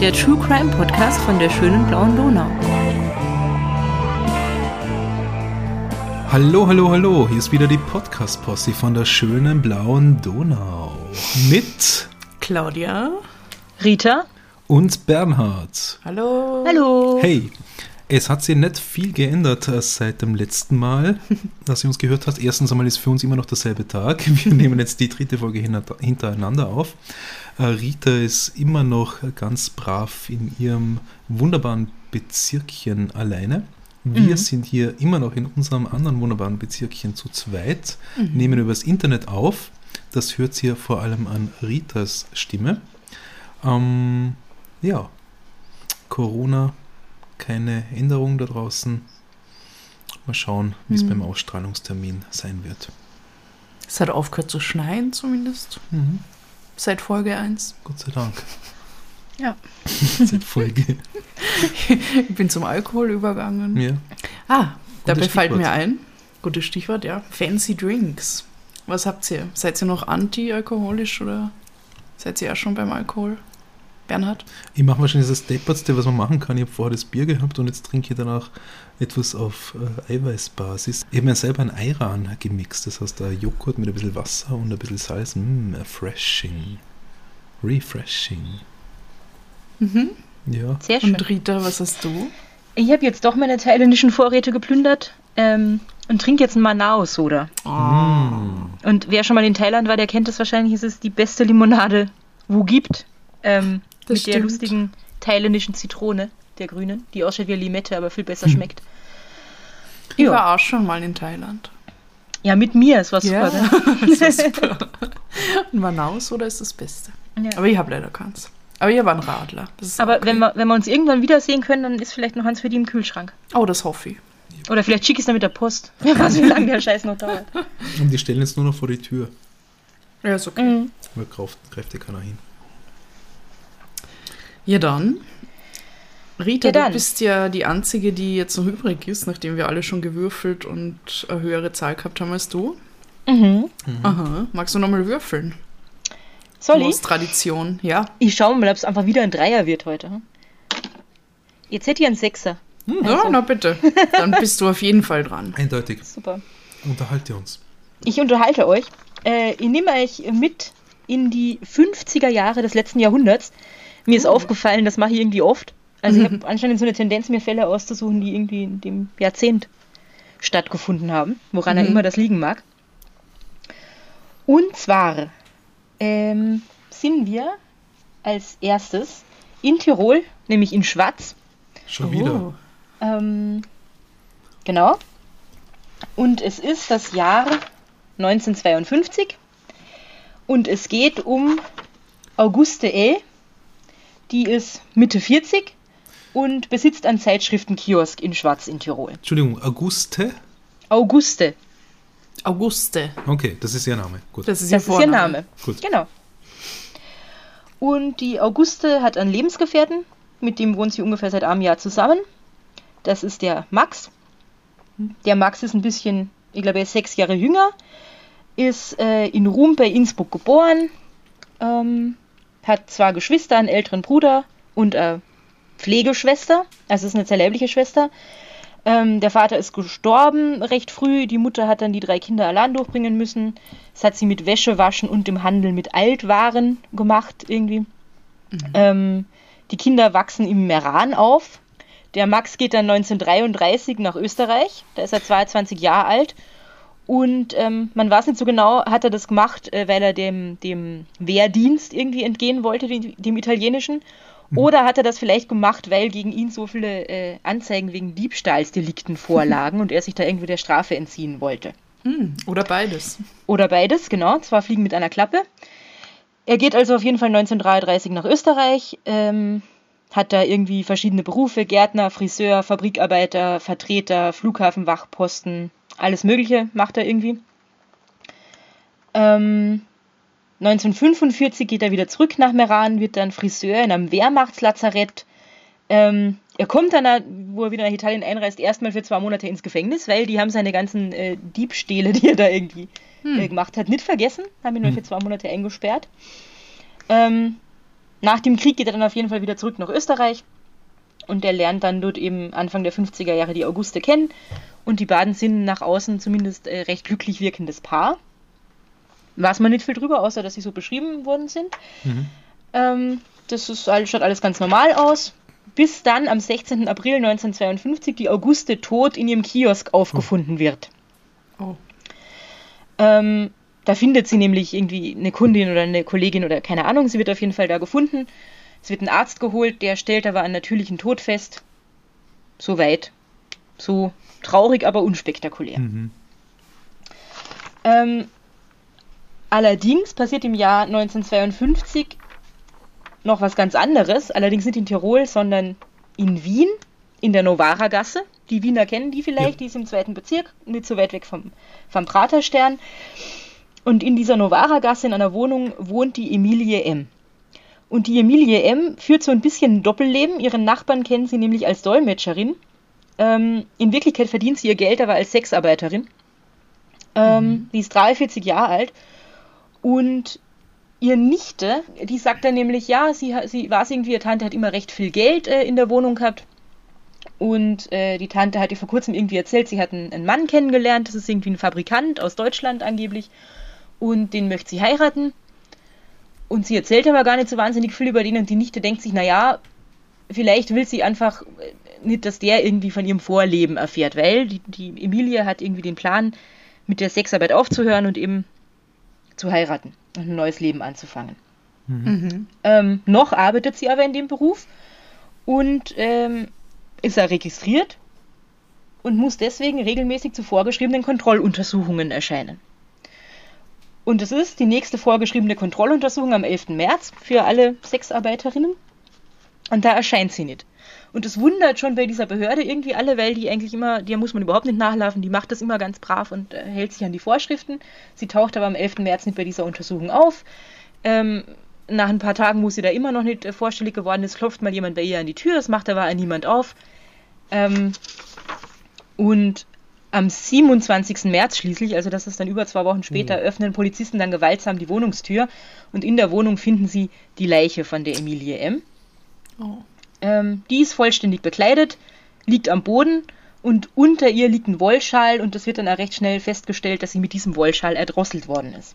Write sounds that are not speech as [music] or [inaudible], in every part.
Der True Crime Podcast von der schönen blauen Donau. Hallo, hallo, hallo, hier ist wieder die Podcast-Posse von der schönen blauen Donau. Mit Claudia, Rita. und Bernhard. hallo. Hallo. Hey, es hat sich nicht viel geändert äh, seit dem letzten Mal, [laughs] dass ihr uns gehört habt. Erstens einmal ist für uns immer noch derselbe Tag. Wir [laughs] nehmen jetzt die dritte Folge hin- hintereinander auf. Rita ist immer noch ganz brav in ihrem wunderbaren Bezirkchen alleine. Wir sind hier immer noch in unserem anderen wunderbaren Bezirkchen zu zweit, nehmen übers Internet auf. Das hört ihr vor allem an Ritas Stimme. Ähm, ja, Corona, keine Änderung da draußen. Mal schauen, wie es beim Ausstrahlungstermin sein wird. Es hat aufgehört zu schneien zumindest. Seit Folge 1. Gott sei Dank. Ja. [laughs] Seit Folge. Ich bin zum Alkohol übergangen. Ja. Ah, dabei Gutes fällt mir ein, gutes Stichwort, ja, Fancy Drinks. Was habt ihr? Seid ihr noch anti-alkoholisch oder seid ihr auch schon beim Alkohol? Bernhard? Ich mache wahrscheinlich das Deppertste, was man machen kann. Ich habe vorher das Bier gehabt und jetzt trinke ich danach etwas auf äh, Eiweißbasis. Ich habe mir selber ein Ayran gemixt. Das heißt, ein Joghurt mit ein bisschen Wasser und ein bisschen Salz. Mm, refreshing. Refreshing. Mhm. Ja. Sehr schön. Und Rita, was hast du? Ich habe jetzt doch meine thailändischen Vorräte geplündert ähm, und trinke jetzt ein Manao-Soda. Mm. Und wer schon mal in Thailand war, der kennt das wahrscheinlich. Es ist die beste Limonade, wo gibt. Ähm, Das mit der stimmt. lustigen thailändischen Zitrone, der grünen, die ausschaut wie Limette, aber viel besser Hm. schmeckt. Ich Ja. war auch schon mal in Thailand. Ja, mit mir, es war Ja, super. [laughs] das war super. Und Manaus oder ist das Beste? Ja. Aber ich habe leider keins. Aber ihr war ein Radler. Das ist Aber okay. wenn, wir, wenn wir uns irgendwann wiedersehen können, dann ist vielleicht noch eins für die im Kühlschrank. Oh, das hoffe ich. Oder vielleicht schicke ich es dann mit der Post. [laughs] Wer weiß, wie lange der Scheiß noch dauert. Und die stellen jetzt nur noch vor die Tür. Ja, ist okay. Mhm. Weil greift, greift ja keiner hin. Ja, dann. Rita, Ja, dann. du bist ja die Einzige, die jetzt noch übrig ist, nachdem wir alle schon gewürfelt und eine höhere Zahl gehabt haben als du. Mhm. Aha. Magst du nochmal würfeln? Soll ich? Tradition, ja. Ich schaue mal, ob es einfach wieder ein Dreier wird heute. hm? Jetzt hätte ich einen Sechser. Ja, Also. na bitte. Dann bist du auf jeden Fall dran. Eindeutig. Super. Unterhalte uns. Ich unterhalte euch. Äh, ich nehme euch mit in die 50er Jahre des letzten Jahrhunderts. Mir ist aufgefallen, das mache ich irgendwie oft. Also ich habe [laughs] anscheinend so eine Tendenz, mir Fälle auszusuchen, die irgendwie in dem Jahrzehnt stattgefunden haben, woran er immer das liegen mag. Und zwar ähm, sind wir als erstes in Tirol, nämlich in Schwaz. Schon wieder. Oh. Ähm, genau. Und es ist das Jahr 1952 und es geht um Auguste L., die ist Mitte 40 und besitzt einen Zeitschriftenkiosk in Schwaz in Tirol. Entschuldigung, Auguste? Auguste, Auguste. Okay, das ist ihr Name. Gut. Das ist ihr das ist ihr. Name. Gut. Genau. Und die Auguste hat einen Lebensgefährten, mit dem wohnt sie ungefähr seit einem Jahr zusammen. Das ist der Max. Der Max ist ein bisschen, ich glaube, er ist sechs Jahre jünger, ist äh, in Ruhm bei Innsbruck geboren, ähm, hat zwei Geschwister, einen älteren Bruder und eine Pflegeschwester, also ist eine sehr leibliche Schwester. Ähm, der Vater ist gestorben recht früh, die Mutter hat dann die drei Kinder allein durchbringen müssen. Das hat sie mit Wäschewaschen und dem Handel mit Altwaren gemacht irgendwie. Ähm, die Kinder wachsen im Meran auf. Der Max geht dann 1933 nach Österreich. Da ist er 22 Jahre alt. Und ähm, man weiß nicht so genau, hat er das gemacht, äh, weil er dem, dem Wehrdienst irgendwie entgehen wollte, dem, dem italienischen. Oder hat er das vielleicht gemacht, weil gegen ihn so viele äh, Anzeigen wegen Diebstahlsdelikten [laughs] vorlagen und er sich da irgendwie der Strafe entziehen wollte? Hm, oder beides. Oder beides, genau. Zwei Fliegen mit einer Klappe. Er geht also auf jeden Fall 1933 nach Österreich, ähm, hat da irgendwie verschiedene Berufe, Gärtner, Friseur, Fabrikarbeiter, Vertreter, Flughafenwachposten, alles Mögliche macht er irgendwie. Ähm, 1945 geht er wieder zurück nach Meran, wird dann Friseur in einem Wehrmachtslazarett. Ähm, er kommt dann, wo er wieder nach Italien einreist, erstmal für zwei Monate ins Gefängnis, weil die haben seine ganzen äh, Diebstähle, [laughs] die er da irgendwie äh, gemacht hat, nicht vergessen. Haben ihn nur für zwei Monate eingesperrt. Ähm, nach dem Krieg geht er dann auf jeden Fall wieder zurück nach Österreich und er lernt dann dort eben Anfang der 50er Jahre die Auguste kennen und die beiden sind nach außen zumindest äh, recht glücklich wirkendes Paar. Weiß man nicht viel drüber, außer dass sie so beschrieben worden sind. Mhm. Ähm, das ist, alles- schaut alles ganz normal aus. Bis dann am 16. April 1952 die Auguste tot in ihrem Kiosk aufgefunden wird. Oh. Ähm, da findet sie nämlich irgendwie eine Kundin oder eine Kollegin oder keine Ahnung. Sie wird auf jeden Fall da gefunden. Es wird ein Arzt geholt, der stellt aber einen natürlichen Tod fest. Soweit. So traurig, aber unspektakulär. Mhm. Ähm, allerdings passiert im Jahr 1952 noch was ganz anderes. Allerdings nicht in Tirol, sondern in Wien, in der Novara-Gasse. Die Wiener kennen die vielleicht, Ja. die ist im zweiten Bezirk, nicht so weit weg vom, vom Praterstern. Und in dieser Novara-Gasse in einer Wohnung wohnt die Emilie M. Und die Emilie M. führt so ein bisschen ein Doppelleben. Ihren Nachbarn kennen sie nämlich als Dolmetscherin. Ähm, in Wirklichkeit verdient sie ihr Geld aber als Sexarbeiterin. Ähm, Die ist 43 Jahre alt. Und ihr Nichte, die sagt dann nämlich, ja, sie, sie war irgendwie, ihre Tante hat immer recht viel Geld äh, in der Wohnung gehabt. Und äh, die Tante hat ihr vor kurzem irgendwie erzählt, sie hat einen, einen Mann kennengelernt, das ist irgendwie ein Fabrikant aus Deutschland angeblich. Und den möchte sie heiraten. Und sie erzählt aber gar nicht so wahnsinnig viel über den und die Nichte denkt sich, naja, vielleicht will sie einfach äh, nicht, dass der irgendwie von ihrem Vorleben erfährt, weil die, die Emilie hat irgendwie den Plan, mit der Sexarbeit aufzuhören und eben zu heiraten und ein neues Leben anzufangen. Mhm. Ähm, noch arbeitet sie aber in dem Beruf und ähm, ist er registriert und muss deswegen regelmäßig zu vorgeschriebenen Kontrolluntersuchungen erscheinen. Und es ist die nächste vorgeschriebene Kontrolluntersuchung am 11. März für alle Sexarbeiterinnen. Und da erscheint sie nicht. Und es wundert schon bei dieser Behörde irgendwie alle, weil die eigentlich immer, der muss man überhaupt nicht nachlaufen, die macht das immer ganz brav und äh, hält sich an die Vorschriften. Sie taucht aber am 11. März nicht bei dieser Untersuchung auf. Ähm, nach ein paar Tagen, wo sie da immer noch nicht äh, vorstellig geworden ist, klopft mal jemand bei ihr an die Tür, das macht aber niemand auf. Ähm, und am 27. März schließlich, also das ist dann über zwei Wochen später, öffnen Polizisten dann gewaltsam die Wohnungstür und in der Wohnung finden sie die Leiche von der Emilie M. Oh. Ähm, die ist vollständig bekleidet, liegt am Boden und unter ihr liegt ein Wollschal und es wird dann auch recht schnell festgestellt, dass sie mit diesem Wollschal erdrosselt worden ist.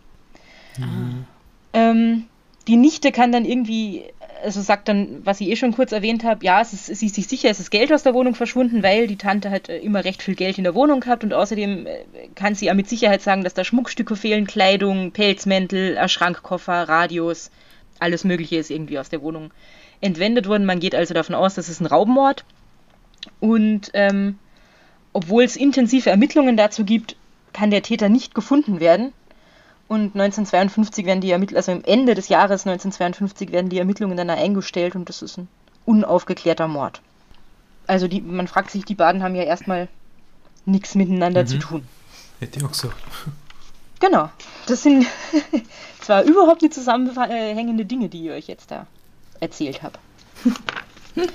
Ähm, die Nichte kann dann irgendwie, also sagt dann, was ich eh schon kurz erwähnt habe, ja, es ist, sie ist sich sicher, es ist Geld aus der Wohnung verschwunden, weil die Tante hat äh, immer recht viel Geld in der Wohnung gehabt und außerdem äh, kann sie ja mit Sicherheit sagen, dass da Schmuckstücke fehlen, Kleidung, Pelzmäntel, ein Schrankkoffer, Radios, alles Mögliche ist irgendwie aus der Wohnung entwendet worden. Man geht also davon aus, das ist ein Raubmord. Und ähm, obwohl es intensive Ermittlungen dazu gibt, kann der Täter nicht gefunden werden. Und 1952 werden die Ermittlungen, also im Ende des Jahres 1952 werden die Ermittlungen dann eingestellt und das ist ein unaufgeklärter Mord. Also die, man fragt sich, die beiden haben ja erstmal nichts miteinander Mhm. zu tun. Hätte ich auch gesagt. Genau. Das sind [laughs] zwar überhaupt nicht zusammenhängende Dinge, die ich euch jetzt da erzählt habe. [laughs]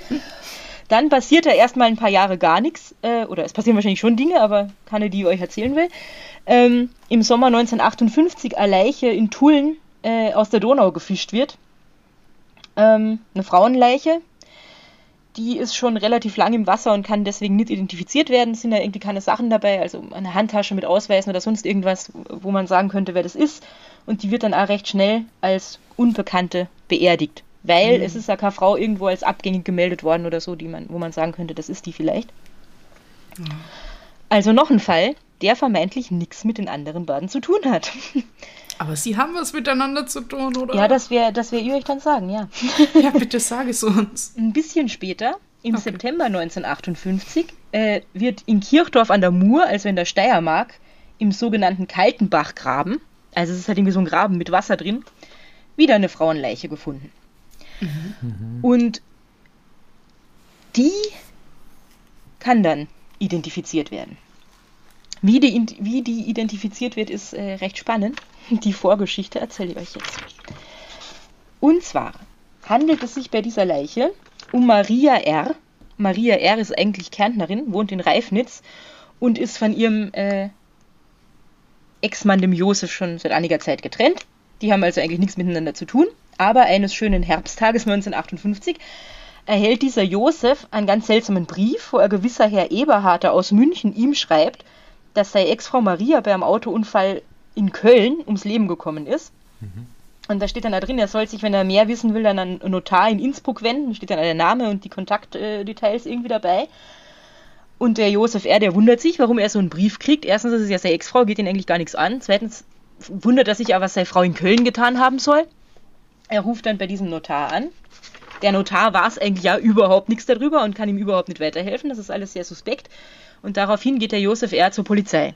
Dann passiert da erstmal ein paar Jahre gar nichts, äh, oder es passieren wahrscheinlich schon Dinge, aber keine, die ich euch erzählen will. Ähm, Im Sommer 1958 eine Leiche in Tulln äh, aus der Donau gefischt wird. Ähm, eine Frauenleiche. Die ist schon relativ lang im Wasser und kann deswegen nicht identifiziert werden. Es sind da irgendwie keine Sachen dabei, also eine Handtasche mit Ausweisen oder sonst irgendwas, wo man sagen könnte, wer das ist. Und die wird dann auch recht schnell als Unbekannte beerdigt. Weil es ist ja keine Frau irgendwo als abgängig gemeldet worden oder so, die man, wo man sagen könnte, das ist die vielleicht. Also noch ein Fall, der vermeintlich nichts mit den anderen beiden zu tun hat. [laughs] Aber sie haben was miteinander zu tun, oder? Ja, das wäre das wär ihr euch dann sagen, ja. ja, bitte sag es uns. Ein bisschen später, im Okay. September 1958, äh, wird in Kirchdorf an der Mur, also in der Steiermark, im sogenannten Kaltenbachgraben, also es ist halt irgendwie so ein Graben mit Wasser drin, wieder eine Frauenleiche gefunden. Und die kann dann identifiziert werden. Wie die, wie die identifiziert wird, ist äh, recht spannend. Die Vorgeschichte erzähle ich euch jetzt. Und zwar handelt es sich bei dieser Leiche um Maria R. Maria R. ist eigentlich Kärntnerin, wohnt in Reifnitz und ist von ihrem äh, Ex-Mann, dem Josef, schon seit einiger Zeit getrennt. Die haben also eigentlich nichts miteinander zu tun. Aber eines schönen Herbsttages 1958 erhält dieser Josef einen ganz seltsamen Brief, wo ein gewisser Herr Eberharter aus München ihm schreibt, dass seine Ex-Frau Maria bei einem Autounfall in Köln ums Leben gekommen ist. Mhm. Und da steht dann da drin, er soll sich, wenn er mehr wissen will, dann an einen Notar in Innsbruck wenden. Da steht dann der Name und die Kontaktdetails irgendwie dabei. Und der Josef R., der wundert sich, warum er so einen Brief kriegt. Erstens ist es ja seine Ex-Frau, geht ihn eigentlich gar nichts an. Zweitens wundert er sich aber, was seine Frau in Köln getan haben soll. Er ruft dann bei diesem Notar an. Der Notar weiß eigentlich ja überhaupt nichts darüber und kann ihm überhaupt nicht weiterhelfen. Das ist alles sehr suspekt. Und daraufhin geht der Josef R. zur Polizei.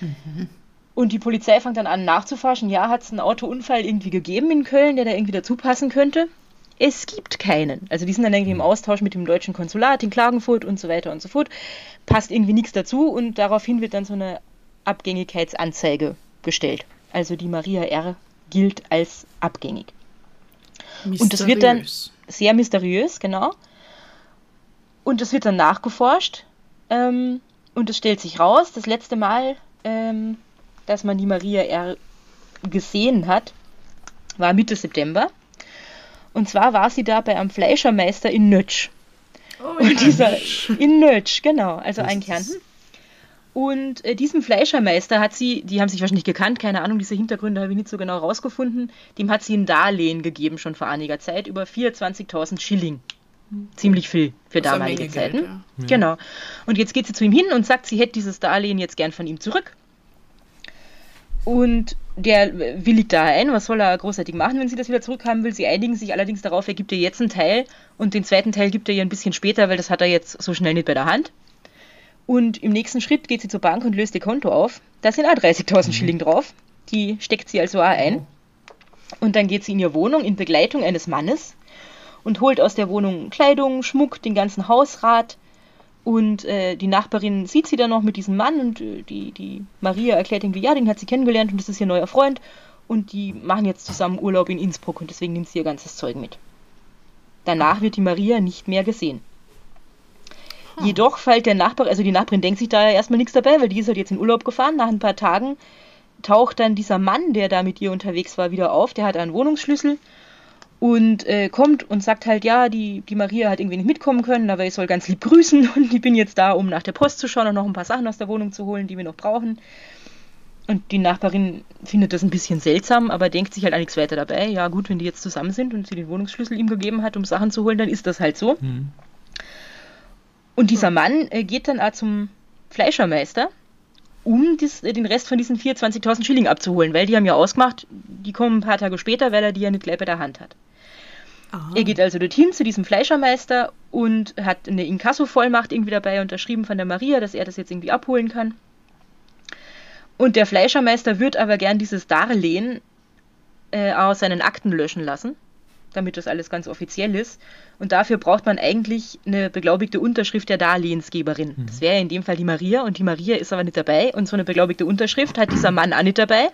Mhm. Und die Polizei fängt dann an nachzuforschen. Ja, hat es einen Autounfall irgendwie gegeben in Köln, der da irgendwie dazu passen könnte? Es gibt keinen. Also die sind dann irgendwie im Austausch mit dem deutschen Konsulat in Klagenfurt und so weiter und so fort. Passt irgendwie nichts dazu und daraufhin wird dann so eine Abgängigkeitsanzeige gestellt. Also die Maria R. gilt als abgängig. Mysteriös. Und das wird dann sehr mysteriös, genau. Und das wird dann nachgeforscht. Ähm, und es stellt sich raus, das letzte Mal ähm, dass man die Maria R. gesehen hat, war Mitte September. Und zwar war sie da bei einem Fleischermeister in Nötsch. Oh, und dieser in Nötsch, genau, also ein Kärnten. Und äh, diesem Fleischermeister hat sie, die haben sich wahrscheinlich gekannt, keine Ahnung, diese Hintergründe habe ich nicht so genau rausgefunden, dem hat sie ein Darlehen gegeben schon vor einiger Zeit über 24.000 Schilling. Ziemlich viel für damalige Zeiten. Geld, ja. Genau. Und jetzt geht sie zu ihm hin und sagt, sie hätte dieses Darlehen jetzt gern von ihm zurück. Und der willigt da ein, was soll er großartig machen, wenn sie das wieder zurückhaben will. Sie einigen sich allerdings darauf, er gibt ihr jetzt einen Teil und den zweiten Teil gibt er ihr ein bisschen später, weil das hat er jetzt so schnell nicht bei der Hand. Und im nächsten Schritt geht sie zur Bank und löst ihr Konto auf. Da sind auch 30.000 mhm. Schilling drauf. Die steckt sie also auch ein. Und dann geht sie in ihre Wohnung in Begleitung eines Mannes und holt aus der Wohnung Kleidung, Schmuck, den ganzen Hausrat, und äh, die Nachbarin sieht sie dann noch mit diesem Mann und äh, die, die Maria erklärt irgendwie, ja, den hat sie kennengelernt und das ist ihr neuer Freund. Und die machen jetzt zusammen Urlaub in Innsbruck und deswegen nimmt sie ihr ganzes Zeug mit. Danach wird die Maria nicht mehr gesehen. Hm. Jedoch fällt der Nachbar, also die Nachbarin denkt sich da ja erstmal nichts dabei, weil die ist halt jetzt in Urlaub gefahren. Nach ein paar Tagen taucht dann dieser Mann, der da mit ihr unterwegs war, wieder auf. Der hat einen Wohnungsschlüssel und äh, kommt und sagt halt, ja, die, die Maria hat irgendwie nicht mitkommen können, aber ich soll ganz lieb grüßen [laughs] und ich bin jetzt da, um nach der Post zu schauen und noch ein paar Sachen aus der Wohnung zu holen, die wir noch brauchen. Und die Nachbarin findet das ein bisschen seltsam, aber denkt sich halt auch nichts weiter dabei. Ja, gut, wenn die jetzt zusammen sind und sie den Wohnungsschlüssel ihm gegeben hat, um Sachen zu holen, dann ist das halt so. Mhm. Und dieser Mann äh, geht dann auch zum Fleischermeister, um dies, äh, den Rest von diesen 24.000 Schilling abzuholen, weil die haben ja ausgemacht, die kommen ein paar Tage später, weil er die ja nicht gleich bei der Hand hat. Aha. Er geht also dorthin zu diesem Fleischermeister und hat eine Inkasso-Vollmacht irgendwie dabei unterschrieben von der Maria, dass er das jetzt irgendwie abholen kann. Und der Fleischermeister wird aber gern dieses Darlehen äh, aus seinen Akten löschen lassen, damit das alles ganz offiziell ist. Und dafür braucht man eigentlich eine beglaubigte Unterschrift der Darlehensgeberin. Mhm. Das wäre in dem Fall die Maria und die Maria ist aber nicht dabei. Und so eine beglaubigte Unterschrift hat dieser Mann auch nicht dabei.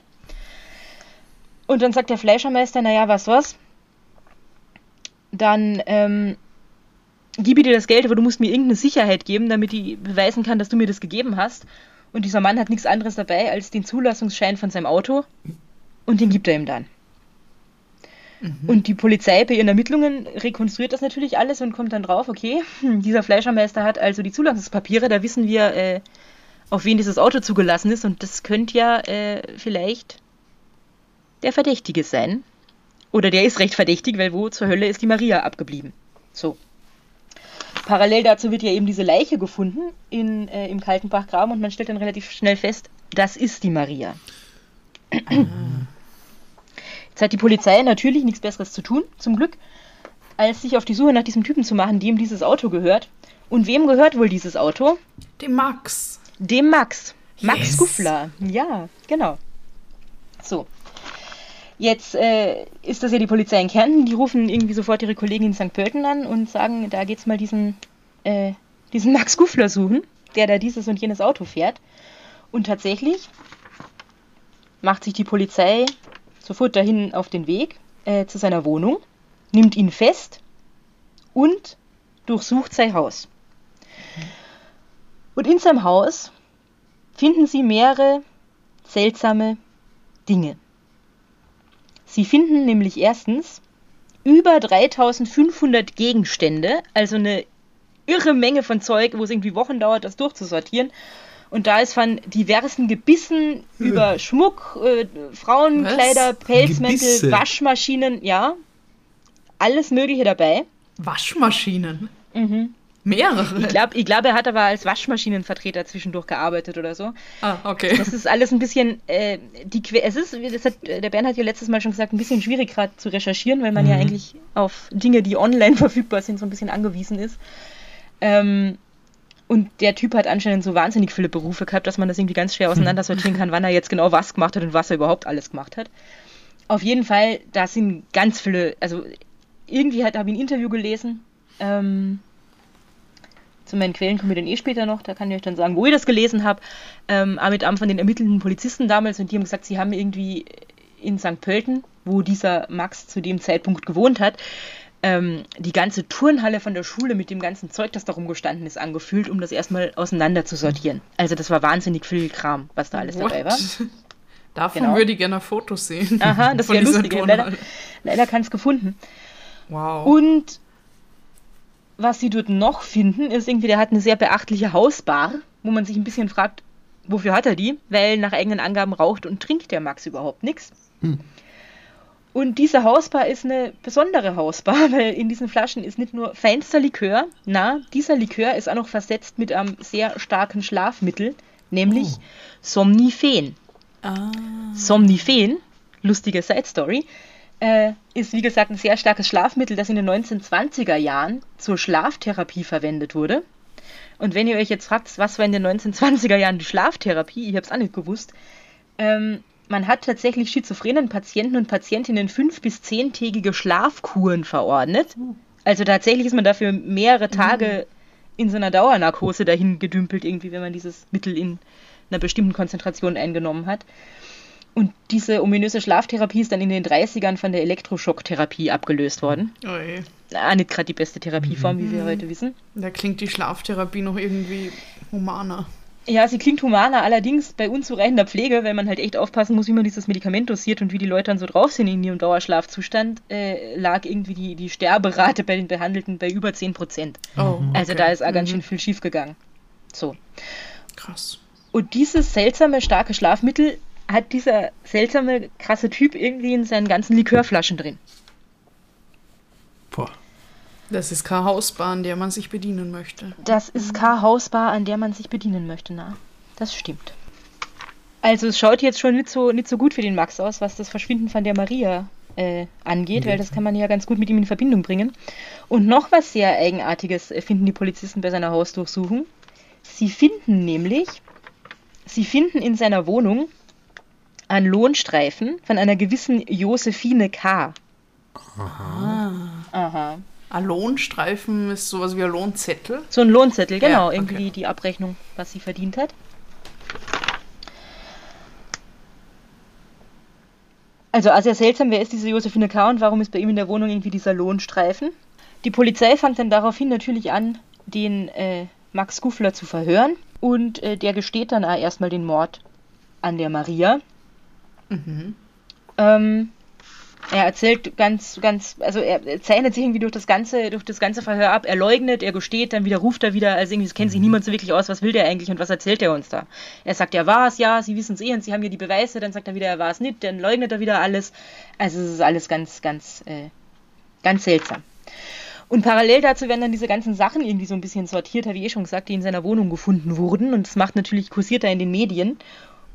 Und dann sagt der Fleischermeister, naja, was was? Dann ähm, gebe ich dir das Geld, aber du musst mir irgendeine Sicherheit geben, damit ich beweisen kann, dass du mir das gegeben hast. Und dieser Mann hat nichts anderes dabei als den Zulassungsschein von seinem Auto und den gibt er ihm dann. Mhm. Und die Polizei bei ihren Ermittlungen rekonstruiert das natürlich alles und kommt dann drauf, okay, [laughs] dieser Fleischermeister hat also die Zulassungspapiere, da wissen wir, äh, auf wen dieses Auto zugelassen ist und das könnte ja äh, vielleicht der Verdächtige sein. Oder der ist recht verdächtig, weil wo zur Hölle ist die Maria abgeblieben? So. Parallel dazu wird ja eben diese Leiche gefunden in, äh, im Kaltenbachgraben und man stellt dann relativ schnell fest, das ist die Maria. [clears throat] Jetzt hat die Polizei natürlich nichts Besseres zu tun, zum Glück, als sich auf die Suche nach diesem Typen zu machen, dem dieses Auto gehört. Und wem gehört wohl dieses Auto? Dem Max. Dem Max. Max yes. Guffler. Ja, genau. So. Jetzt äh, ist das ja die Polizei in Kärnten, die rufen irgendwie sofort ihre Kollegen in St. Pölten an und sagen, da geht's mal diesen, äh, diesen Max Guffler suchen, der da dieses und jenes Auto fährt. Und tatsächlich macht sich die Polizei sofort dahin auf den Weg äh, zu seiner Wohnung, nimmt ihn fest und durchsucht sein Haus. Und in seinem Haus finden sie mehrere seltsame Dinge. Sie finden nämlich erstens über 3500 Gegenstände, also eine irre Menge von Zeug, wo es irgendwie Wochen dauert, das durchzusortieren. Und da ist von diversen Gebissen über Schmuck, äh, Frauenkleider, Pelzmäntel, Gebisse? Waschmaschinen, ja, alles Mögliche dabei. Waschmaschinen. Mhm. Mehrere. Ich glaube, ich glaub, er hat aber als Waschmaschinenvertreter zwischendurch gearbeitet oder so. ah, okay. Das ist alles ein bisschen, äh, die Que- es ist, das hat, der Bernd hat ja letztes Mal schon gesagt, ein bisschen schwierig gerade zu recherchieren, weil man ja Mhm. eigentlich auf Dinge, die online [laughs] verfügbar sind, so ein bisschen angewiesen ist. Ähm, und der Typ hat anscheinend so wahnsinnig viele Berufe gehabt, dass man das irgendwie ganz schwer auseinandersortieren kann, wann er jetzt genau was gemacht hat und was er überhaupt alles gemacht hat. Auf jeden Fall, da sind ganz viele, also irgendwie hat, habe ich ein Interview gelesen. Ähm, zu meinen Quellen kommen wir dann eh später noch, da kann ich euch dann sagen, wo ich das gelesen habe. Ähm, aber mit einem von den ermittelnden Polizisten damals und die haben gesagt, sie haben irgendwie in St. Pölten, wo dieser Max zu dem Zeitpunkt gewohnt hat, ähm, die ganze Turnhalle von der Schule mit dem ganzen Zeug, das da rumgestanden ist, angefühlt, um das erstmal auseinander zu sortieren. Also das war wahnsinnig viel Kram, was da alles dabei war. What? [laughs] Davon Genau. würde ich gerne ein Foto sehen. Aha, das [laughs] wäre lustig. Leider, leider kann es gefunden. Wow. Und was sie dort noch finden, ist irgendwie, der hat eine sehr beachtliche Hausbar, wo man sich ein bisschen fragt, wofür hat er die? Weil nach eigenen Angaben raucht und trinkt der Max überhaupt nichts. Hm. Und diese Hausbar ist eine besondere Hausbar, [laughs] weil in diesen Flaschen ist nicht nur feinster Likör, na, dieser Likör ist auch noch versetzt mit einem sehr starken Schlafmittel, nämlich Oh. Somnifen. ah. Somnifen, lustige Side Story, äh, ist wie gesagt ein sehr starkes Schlafmittel, das in den 1920er Jahren zur Schlaftherapie verwendet wurde. Und wenn ihr euch jetzt fragt, was war in den 1920er Jahren die Schlaftherapie, ich habe es auch nicht gewusst, ähm, man hat tatsächlich schizophrenen Patienten und Patientinnen fünf- bis zehntägige Schlafkuren verordnet. Also tatsächlich ist man dafür mehrere Tage in so einer Dauernarkose dahin gedümpelt, irgendwie, wenn man dieses Mittel in einer bestimmten Konzentration eingenommen hat. Und diese ominöse Schlaftherapie ist dann in den 30ern von der Elektroschocktherapie abgelöst worden. Oi. Ah, nicht gerade die beste Therapieform, wie wir heute wissen. Da klingt die Schlaftherapie noch irgendwie humaner. Ja, sie klingt humaner, allerdings bei unzureichender Pflege, weil man halt echt aufpassen muss, wie man dieses Medikament dosiert und wie die Leute dann so drauf sind in ihrem Dauerschlafzustand, äh, lag irgendwie die, die Sterberate bei den Behandelten bei über 10 Prozent. Oh, Also okay. da ist auch ganz Mhm. schön viel schief gegangen. So. Krass. Und dieses seltsame, starke Schlafmittel hat dieser seltsame, krasse Typ irgendwie in seinen ganzen Likörflaschen drin. Boah. Das ist keine Hausbahn, der man sich bedienen möchte. Das ist keine Hausbar, an der man sich bedienen möchte, na. Das stimmt. Also es schaut jetzt schon nicht so, nicht so gut für den Max aus, was das Verschwinden von der Maria äh, angeht, weil das kann man ja ganz gut mit ihm in Verbindung bringen. Und noch was sehr Eigenartiges äh, finden die Polizisten bei seiner Hausdurchsuchung. Sie finden nämlich, sie finden in seiner Wohnung einen Lohnstreifen von einer gewissen Josephine K. Ah. Aha. Ein Lohnstreifen ist sowas wie ein Lohnzettel. So ein Lohnzettel, genau, Ja, irgendwie okay. die Abrechnung, was sie verdient hat. Also, also sehr seltsam, wer ist diese Josephine K. und warum ist bei ihm in der Wohnung irgendwie dieser Lohnstreifen? Die Polizei fängt dann daraufhin natürlich an, den äh, Max Guffler zu verhören und äh, der gesteht dann auch erstmal den Mord an der Maria. Mhm. Ähm, er erzählt ganz, ganz, also er zeichnet sich irgendwie durch das ganze, durch das ganze Verhör ab. Er leugnet, er gesteht, dann wieder ruft er wieder. Also irgendwie es kennt sich niemand so wirklich aus. Was will der eigentlich und was erzählt er uns da? Er sagt, er war es, ja, sie wissen es eh und sie haben ja die Beweise. Dann sagt er wieder, er war es nicht. Dann leugnet er wieder alles. Also es ist alles ganz, ganz, äh, ganz seltsam. Und parallel dazu werden dann diese ganzen Sachen irgendwie so ein bisschen sortiert, habe ich eh schon gesagt, die in seiner Wohnung gefunden wurden. Und es macht natürlich, kursiert er in den Medien.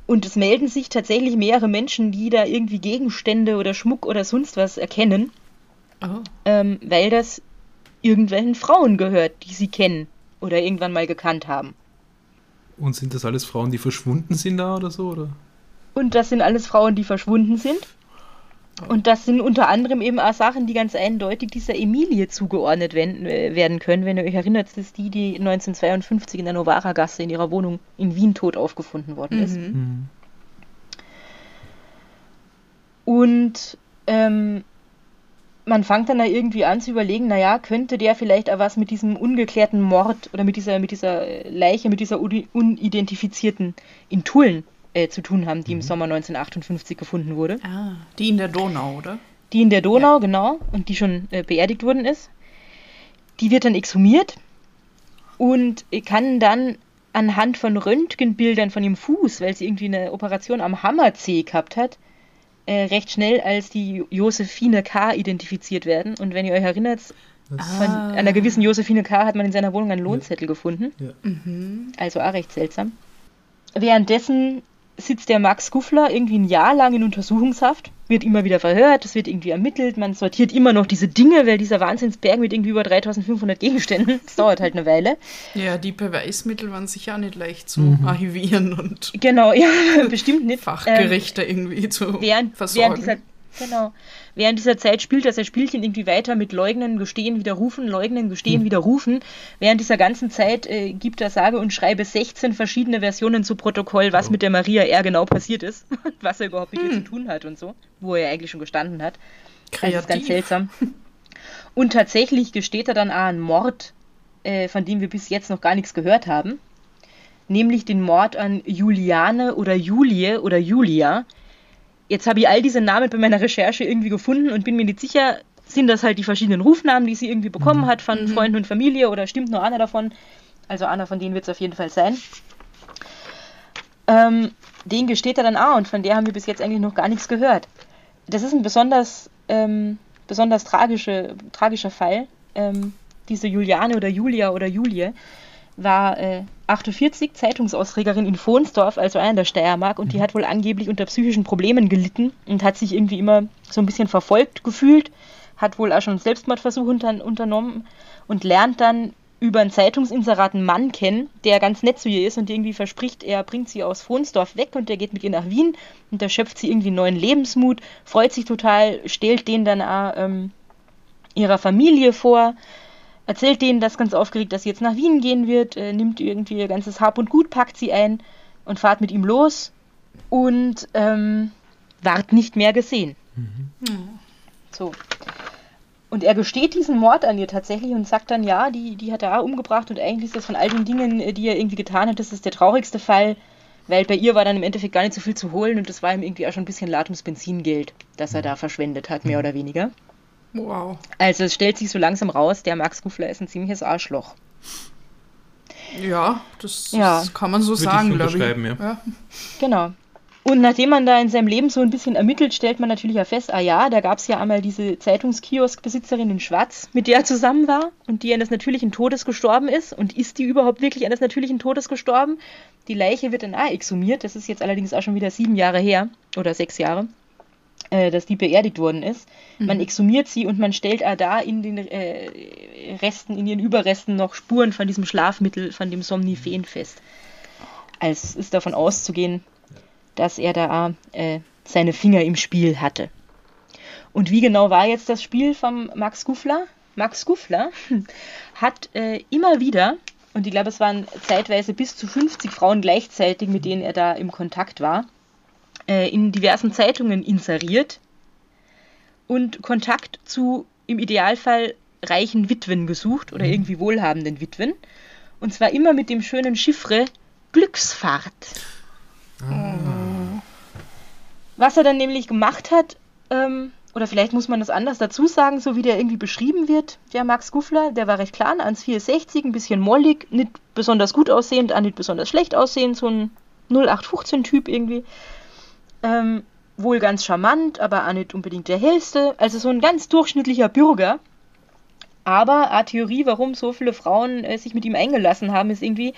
Und es melden sich tatsächlich mehrere Menschen, die da irgendwie Gegenstände oder Schmuck oder sonst was erkennen, Oh. ähm, weil das irgendwelchen Frauen gehört, die sie kennen oder irgendwann mal gekannt haben. Und sind das alles Frauen, die verschwunden sind da oder so? Oder? Und das sind alles Frauen, die verschwunden sind. Und das sind unter anderem eben auch Sachen, die ganz eindeutig dieser Emilie zugeordnet werden, äh, werden können. Wenn ihr euch erinnert, das ist die, die 1952 in der Novara-Gasse in ihrer Wohnung in Wien tot aufgefunden worden ist. Mhm. Hm. Und ähm, man fängt dann da irgendwie an zu überlegen, naja, könnte der vielleicht auch was mit diesem ungeklärten Mord oder mit dieser, mit dieser Leiche, mit dieser uni- unidentifizierten in Tulln äh, zu tun haben, die im Sommer 1958 gefunden wurde. Ah, die in der Donau, oder? Die in der Donau, genau, und die schon äh, beerdigt worden ist. Die wird dann exhumiert und kann dann anhand von Röntgenbildern von ihrem Fuß, weil sie irgendwie eine Operation am Hammerzeh gehabt hat, äh, recht schnell als die Josephine K. identifiziert werden. Und wenn ihr euch erinnert, von Ah. einer gewissen Josephine K. hat man in seiner Wohnung einen Lohnzettel gefunden. Ja. Mhm. Also auch recht seltsam. Währenddessen sitzt der Max Guffler irgendwie ein Jahr lang in Untersuchungshaft, wird immer wieder verhört, es wird irgendwie ermittelt, man sortiert immer noch diese Dinge, weil dieser Wahnsinnsberg mit irgendwie über 3500 Gegenständen, [laughs] das dauert halt eine Weile. Ja, die Beweismittel waren sicher auch nicht leicht zu Mhm. archivieren und Genau, ja, [laughs] bestimmt nicht. Ähm, fachgerechte irgendwie zu während, versorgen. während dieser genau während dieser Zeit spielt das Spielchen irgendwie weiter mit Leugnen, Gestehen, Widerrufen, Leugnen, Gestehen, Widerrufen. Während dieser ganzen Zeit äh, gibt er sage und schreibe 16 verschiedene Versionen zu Protokoll, was Oh. mit der Maria R. genau passiert ist [laughs] und was er überhaupt mit ihr zu tun hat und so, wo er eigentlich schon gestanden hat. Das ist ganz Kreativ. seltsam. Und tatsächlich gesteht er dann auch einen Mord, äh, von dem wir bis jetzt noch gar nichts gehört haben. Nämlich den Mord an Juliane oder Julie oder Julia. Jetzt habe ich all diese Namen bei meiner Recherche irgendwie gefunden und bin mir nicht sicher, sind das halt die verschiedenen Rufnamen, die sie irgendwie bekommen hat von Freunden und Familie oder stimmt nur einer davon? Also einer von denen wird es auf jeden Fall sein. Ähm, den gesteht er dann auch und von der haben wir bis jetzt eigentlich noch gar nichts gehört. Das ist ein besonders, ähm, besonders tragische, tragischer Fall. Ähm, diese Juliane oder Julia oder Julie war äh, 48 Zeitungsausträgerin in Fohnsdorf, also einer der Steiermark, und die hat wohl angeblich unter psychischen Problemen gelitten und hat sich irgendwie immer so ein bisschen verfolgt gefühlt, hat wohl auch schon Selbstmordversuche unter, unternommen und lernt dann über einen Zeitungsinserat einen Mann kennen, der ganz nett zu ihr ist und irgendwie verspricht, er bringt sie aus Fohnsdorf weg und der geht mit ihr nach Wien und da schöpft sie irgendwie neuen Lebensmut, freut sich total, stellt den dann auch ähm, ihrer Familie vor, erzählt denen das ganz aufgeregt, dass sie jetzt nach Wien gehen wird, äh, nimmt irgendwie ihr ganzes Hab und Gut, packt sie ein und fahrt mit ihm los und ähm, ward nicht mehr gesehen. So. Und er gesteht diesen Mord an ihr tatsächlich und sagt dann, ja, die, die hat er auch umgebracht und eigentlich ist das von all den Dingen, äh, die er irgendwie getan hat, das ist der traurigste Fall, weil bei ihr war dann im Endeffekt gar nicht so viel zu holen und das war ihm irgendwie auch schon ein bisschen Latums Benzingeld, das er da verschwendet hat, mehr oder weniger. Wow. Also es stellt sich so langsam raus, der Max Guffler ist ein ziemliches Arschloch. Ja, das, Ja. das kann man so Würde ich sagen, glaube ich. ja. ja. Genau. Und nachdem man da in seinem Leben so ein bisschen ermittelt, stellt man natürlich ja fest, ah ja, da gab es ja einmal diese Zeitungskioskbesitzerin in Schwarz, mit der er zusammen war und die eines natürlichen Todes gestorben ist. Und ist die überhaupt wirklich eines natürlichen Todes gestorben? Die Leiche wird dann auch exhumiert. Das ist jetzt allerdings auch schon wieder sieben Jahre her oder sechs Jahre, äh, dass die beerdigt worden ist. Man exhumiert sie und man stellt da in den äh, Resten, in ihren Überresten noch Spuren von diesem Schlafmittel, von dem Somnifen fest. Es ist davon auszugehen, dass er da äh, seine Finger im Spiel hatte. Und wie genau war jetzt das Spiel vom Max Guffler? Max Guffler [laughs] hat äh, immer wieder, und ich glaube, es waren zeitweise bis zu 50 Frauen gleichzeitig, mit denen er da im Kontakt war, äh, in diversen Zeitungen inseriert und Kontakt zu im Idealfall reichen Witwen gesucht oder irgendwie wohlhabenden Witwen. Und zwar immer mit dem schönen Chiffre Glücksfahrt. Was er dann nämlich gemacht hat, ähm, oder vielleicht muss man das anders dazu sagen, so wie der irgendwie beschrieben wird, der Max Guffler, der war recht klein, 1,64, ein bisschen mollig, nicht besonders gut aussehend, auch nicht besonders schlecht aussehend, so ein 0815-Typ irgendwie. Ähm, wohl ganz charmant, aber auch nicht unbedingt der hellste, also so ein ganz durchschnittlicher Bürger. Aber eine Theorie, warum so viele Frauen äh, sich mit ihm eingelassen haben, ist irgendwie,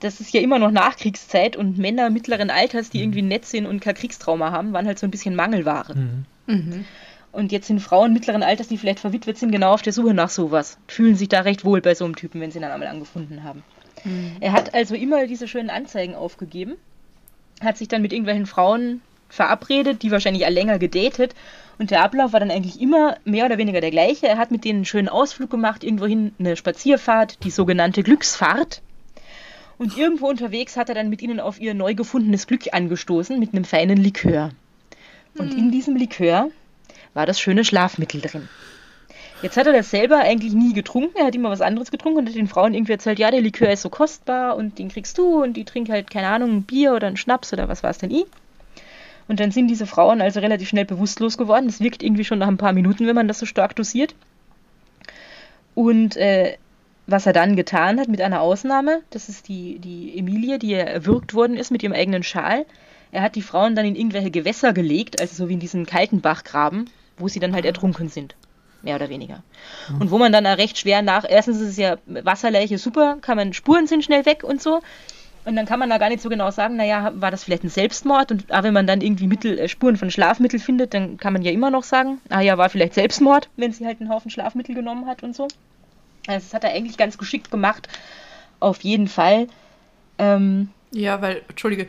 das ist ja immer noch Nachkriegszeit und Männer mittleren Alters, die irgendwie nett sind und kein Kriegstrauma haben, waren halt so ein bisschen Mangelware. Mhm. Mhm. Und jetzt sind Frauen mittleren Alters, die vielleicht verwitwet sind, genau auf der Suche nach sowas. Fühlen sich da recht wohl bei so einem Typen, wenn sie ihn dann einmal angefunden haben. Er hat also immer diese schönen Anzeigen aufgegeben, hat sich dann mit irgendwelchen Frauen verabredet, die wahrscheinlich auch länger gedatet. Und der Ablauf war dann eigentlich immer mehr oder weniger der gleiche. Er hat mit denen einen schönen Ausflug gemacht, irgendwohin eine Spazierfahrt, die sogenannte Glücksfahrt. Und irgendwo unterwegs hat er dann mit ihnen auf ihr neu gefundenes Glück angestoßen mit einem feinen Likör. Und in diesem Likör war das schöne Schlafmittel drin. Jetzt hat er das selber eigentlich nie getrunken, er hat immer was anderes getrunken und hat den Frauen irgendwie erzählt, ja, der Likör ist so kostbar und den kriegst du und die trinken halt, keine Ahnung, ein Bier oder ein Schnaps oder was war es denn i. Und dann sind diese Frauen also relativ schnell bewusstlos geworden. Das wirkt irgendwie schon nach ein paar Minuten, wenn man das so stark dosiert. Und äh, was er dann getan hat, mit einer Ausnahme, das ist die, die Emilie, die erwürgt worden ist mit ihrem eigenen Schal. Er hat die Frauen dann in irgendwelche Gewässer gelegt, also so wie in diesen kalten Bachgraben, wo sie dann halt ertrunken sind. Mehr oder weniger. Und wo man dann auch recht schwer nach. Erstens ist es ja Wasserleiche super, kann man Spuren sind schnell weg und so. Und dann kann man da gar nicht so genau sagen, naja, war das vielleicht ein Selbstmord? Und auch wenn man dann irgendwie Mittel, äh, Spuren von Schlafmittel findet, dann kann man ja immer noch sagen, ah ja, war vielleicht Selbstmord, wenn sie halt einen Haufen Schlafmittel genommen hat und so. Also das hat er eigentlich ganz geschickt gemacht, auf jeden Fall. Ähm, Ja, weil, Entschuldige,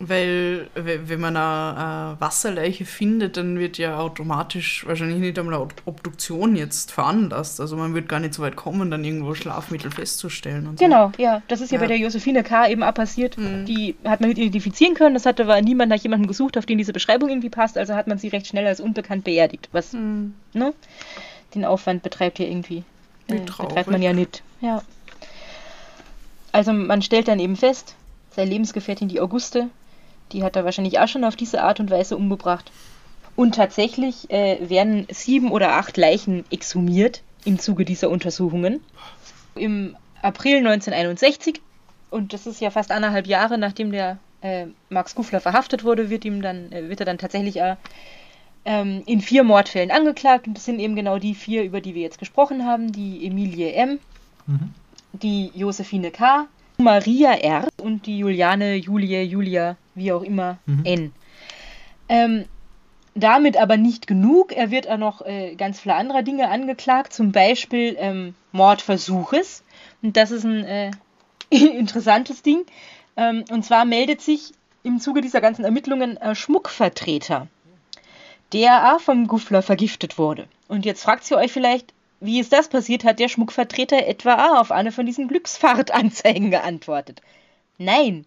weil we- wenn man eine, eine Wasserleiche findet, dann wird ja automatisch wahrscheinlich nicht einmal eine Obduktion jetzt veranlasst. Also man wird gar nicht so weit kommen, dann irgendwo Schlafmittel festzustellen und so. Genau, ja. Das ist ja, Ja. bei der Josephine K. eben auch passiert. Mhm. Die hat man nicht identifizieren können. Das hat aber niemand nach jemandem gesucht, auf den diese Beschreibung irgendwie passt. Also hat man sie recht schnell als unbekannt beerdigt. Was, Hm. ne? Den Aufwand betreibt ja irgendwie. Wie Äh, traurig. betreibt man ja nicht. Ja. Also man stellt dann eben fest, seine Lebensgefährtin, die Auguste, die hat er wahrscheinlich auch schon auf diese Art und Weise umgebracht. Und tatsächlich äh, werden sieben oder acht Leichen exhumiert im Zuge dieser Untersuchungen. Im April 1961, und das ist ja fast anderthalb Jahre nachdem der äh, Max Gufler verhaftet wurde, wird, ihm dann, äh, wird er dann tatsächlich äh, ähm, in vier Mordfällen angeklagt. Und das sind eben genau die vier, über die wir jetzt gesprochen haben. Die Emilie M., Mhm. die Josephine K., Maria R. und die Juliane, Julie, Julia, wie auch immer, Mhm. N. Ähm, damit aber nicht genug. Er wird auch noch äh, ganz viele andere Dinge angeklagt, zum Beispiel ähm, Mordversuches. Und das ist ein äh, [laughs] interessantes Ding. Ähm, und zwar meldet sich im Zuge dieser ganzen Ermittlungen ein Schmuckvertreter, der auch vom Guffler vergiftet wurde. Und jetzt fragt ihr euch vielleicht, wie ist das passiert? Hat der Schmuckvertreter etwa auf eine von diesen Glücksfahrtanzeigen geantwortet? Nein.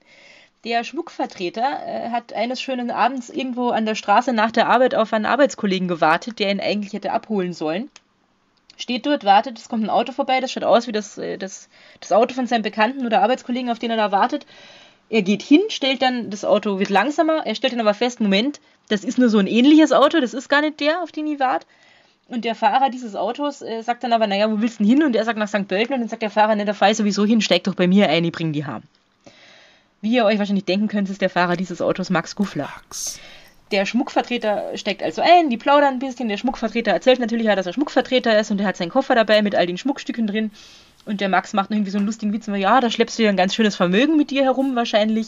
Der Schmuckvertreter äh, hat eines schönen Abends irgendwo an der Straße nach der Arbeit auf einen Arbeitskollegen gewartet, der ihn eigentlich hätte abholen sollen. Steht dort, wartet, es kommt ein Auto vorbei, das schaut aus wie das, äh, das, das Auto von seinem Bekannten oder Arbeitskollegen, auf den er da wartet. Er geht hin, stellt dann, das Auto wird langsamer, er stellt dann aber fest, Moment, das ist nur so ein ähnliches Auto, das ist gar nicht der, auf den ich wart. Und der Fahrer dieses Autos äh, sagt dann aber, naja, wo willst du denn hin? Und er sagt nach St. Pölten und dann sagt der Fahrer, ne, fahr ich sowieso hin, steig doch bei mir ein, ich bring die heim. Wie ihr euch wahrscheinlich denken könnt, ist der Fahrer dieses Autos Max Guffler. Max. Der Schmuckvertreter steckt also ein, die plaudern ein bisschen. Der Schmuckvertreter erzählt natürlich, dass er Schmuckvertreter ist und er hat seinen Koffer dabei mit all den Schmuckstücken drin. Und der Max macht noch irgendwie so einen lustigen Witz, ja, da schleppst du ja ein ganz schönes Vermögen mit dir herum wahrscheinlich.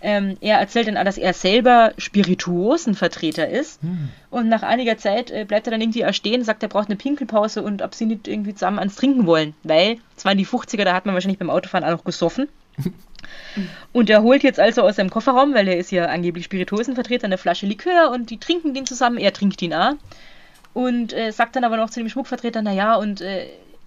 Ähm, er erzählt dann auch, dass er selber Spirituosenvertreter ist. Hm. Und nach einiger Zeit äh, bleibt er dann irgendwie auch stehen, sagt, er braucht eine Pinkelpause und ob sie nicht irgendwie zusammen ans Trinken wollen. Weil, es waren die 50er, da hat man wahrscheinlich beim Autofahren auch noch gesoffen. [laughs] Und er holt jetzt also aus seinem Kofferraum, weil er ist ja angeblich Spirituosenvertreter, eine Flasche Likör und die trinken den zusammen, er trinkt ihn auch. Und äh, sagt dann aber noch zu dem Schmuckvertreter, naja, und äh,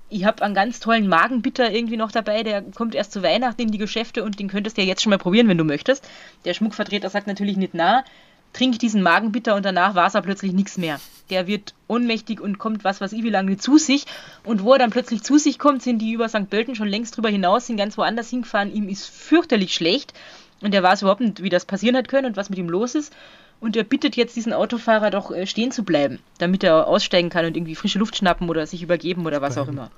ich habe einen ganz tollen Magenbitter irgendwie noch dabei, der kommt erst zu Weihnachten in die Geschäfte und den könntest du ja jetzt schon mal probieren, wenn du möchtest. Der Schmuckvertreter sagt natürlich nicht na, trink diesen Magenbitter und danach war es er plötzlich nichts mehr. Der wird ohnmächtig und kommt was weiß ich wie lange zu sich. Und wo er dann plötzlich zu sich kommt, sind die über St. Pölten schon längst drüber hinaus, sind ganz woanders hingefahren. Ihm ist fürchterlich schlecht und er weiß überhaupt nicht, wie das passieren hat können und was mit ihm los ist. Und er bittet jetzt diesen Autofahrer doch äh, stehen zu bleiben, damit er aussteigen kann und irgendwie frische Luft schnappen oder sich übergeben oder was auch immer.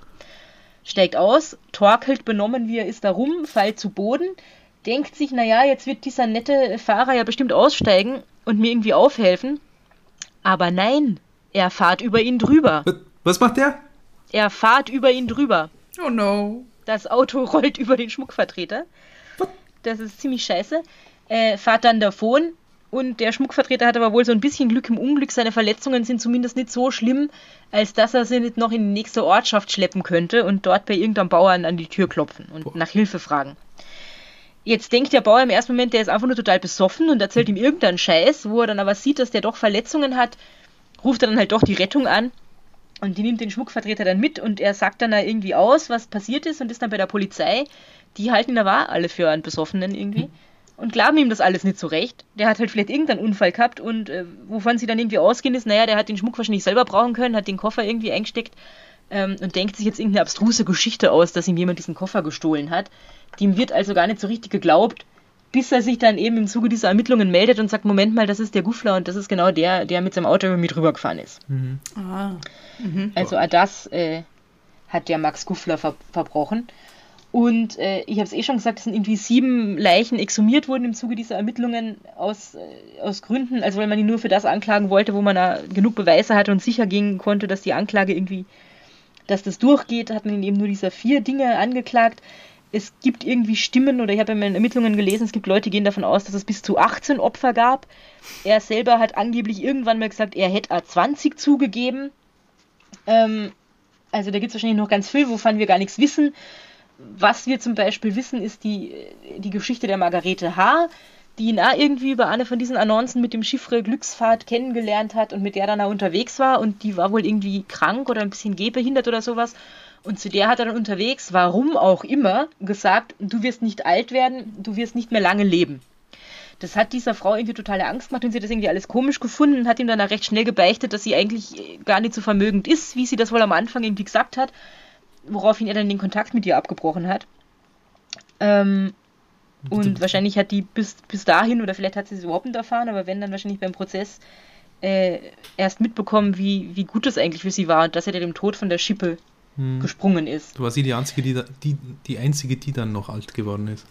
Steigt aus, torkelt benommen, wie er ist, da rum, fällt zu Boden, denkt sich, naja, jetzt wird dieser nette Fahrer ja bestimmt aussteigen und mir irgendwie aufhelfen. Aber nein, er fahrt über ihn drüber. Was- macht der? Er fahrt über ihn drüber. Oh no. Das Auto [laughs] rollt über den Schmuckvertreter. Das ist ziemlich scheiße. Äh, fahrt dann davon und der Schmuckvertreter hat aber wohl so ein bisschen Glück im Unglück. Seine Verletzungen sind zumindest nicht so schlimm, als dass er sie nicht noch in die nächste Ortschaft schleppen könnte und dort bei irgendeinem Bauern an die Tür klopfen und Boah. nach Hilfe fragen. Jetzt denkt der Bauer im ersten Moment, der ist einfach nur total besoffen und erzählt ihm irgendeinen Scheiß, wo er dann aber sieht, dass der doch Verletzungen hat, ruft er dann halt doch die Rettung an und die nimmt den Schmuckvertreter dann mit und er sagt dann da irgendwie aus, was passiert ist und ist dann bei der Polizei. Die halten ihn aber alle für einen Besoffenen irgendwie. und glauben ihm das alles nicht so recht. Der hat halt vielleicht irgendeinen Unfall gehabt und äh, wovon sie dann irgendwie ausgehen ist, naja, der hat den Schmuck wahrscheinlich selber brauchen können, hat den Koffer irgendwie eingesteckt ähm, und denkt sich jetzt irgendeine abstruse Geschichte aus, dass ihm jemand diesen Koffer gestohlen hat. Dem wird also gar nicht so richtig geglaubt, bis er sich dann eben im Zuge dieser Ermittlungen meldet und sagt, Moment mal, das ist der Guffler und das ist genau der, der mit seinem Auto über mich rübergefahren ist. Mhm. Ah. Also auch das äh, hat der Max Guffler ver verbrochen. Und äh, ich habe es eh schon gesagt, es sind irgendwie sieben Leichen exhumiert worden im Zuge dieser Ermittlungen aus, äh, aus Gründen, also weil man ihn nur für das anklagen wollte, wo man da genug Beweise hatte und sicher gehen konnte, dass die Anklage irgendwie, dass das durchgeht, hat man ihn eben nur dieser vier Dinge angeklagt. Es gibt irgendwie Stimmen, oder ich habe in meinen Ermittlungen gelesen, es gibt Leute, die gehen davon aus, dass es bis zu 18 Opfer gab. Er selber hat angeblich irgendwann mal gesagt, er hätte A20 zugegeben. Ähm, also da gibt es wahrscheinlich noch ganz viel, wovon wir gar nichts wissen. Was wir zum Beispiel wissen, ist die, die Geschichte der Margarete H., die ihn irgendwie über eine von diesen Annoncen mit dem Chiffre Glücksfahrt kennengelernt hat und mit der dann auch unterwegs war und die war wohl irgendwie krank oder ein bisschen gehbehindert oder sowas. Und zu der hat er dann unterwegs, warum auch immer, gesagt, du wirst nicht alt werden, du wirst nicht mehr lange leben. Das hat dieser Frau irgendwie totale Angst gemacht und sie hat das irgendwie alles komisch gefunden und hat ihm dann auch recht schnell gebeichtet, dass sie eigentlich gar nicht so vermögend ist, wie sie das wohl am Anfang irgendwie gesagt hat, woraufhin er dann den Kontakt mit ihr abgebrochen hat. Ähm, und wahrscheinlich hat die bis, bis dahin, oder vielleicht hat sie es überhaupt nicht erfahren, aber wenn dann wahrscheinlich beim Prozess äh, erst mitbekommen, wie, wie gut es eigentlich für sie war dass er dem Tod von der Schippe Hm. gesprungen ist. Du warst sie die einzige, die, da, die, die einzige, die dann noch alt geworden ist.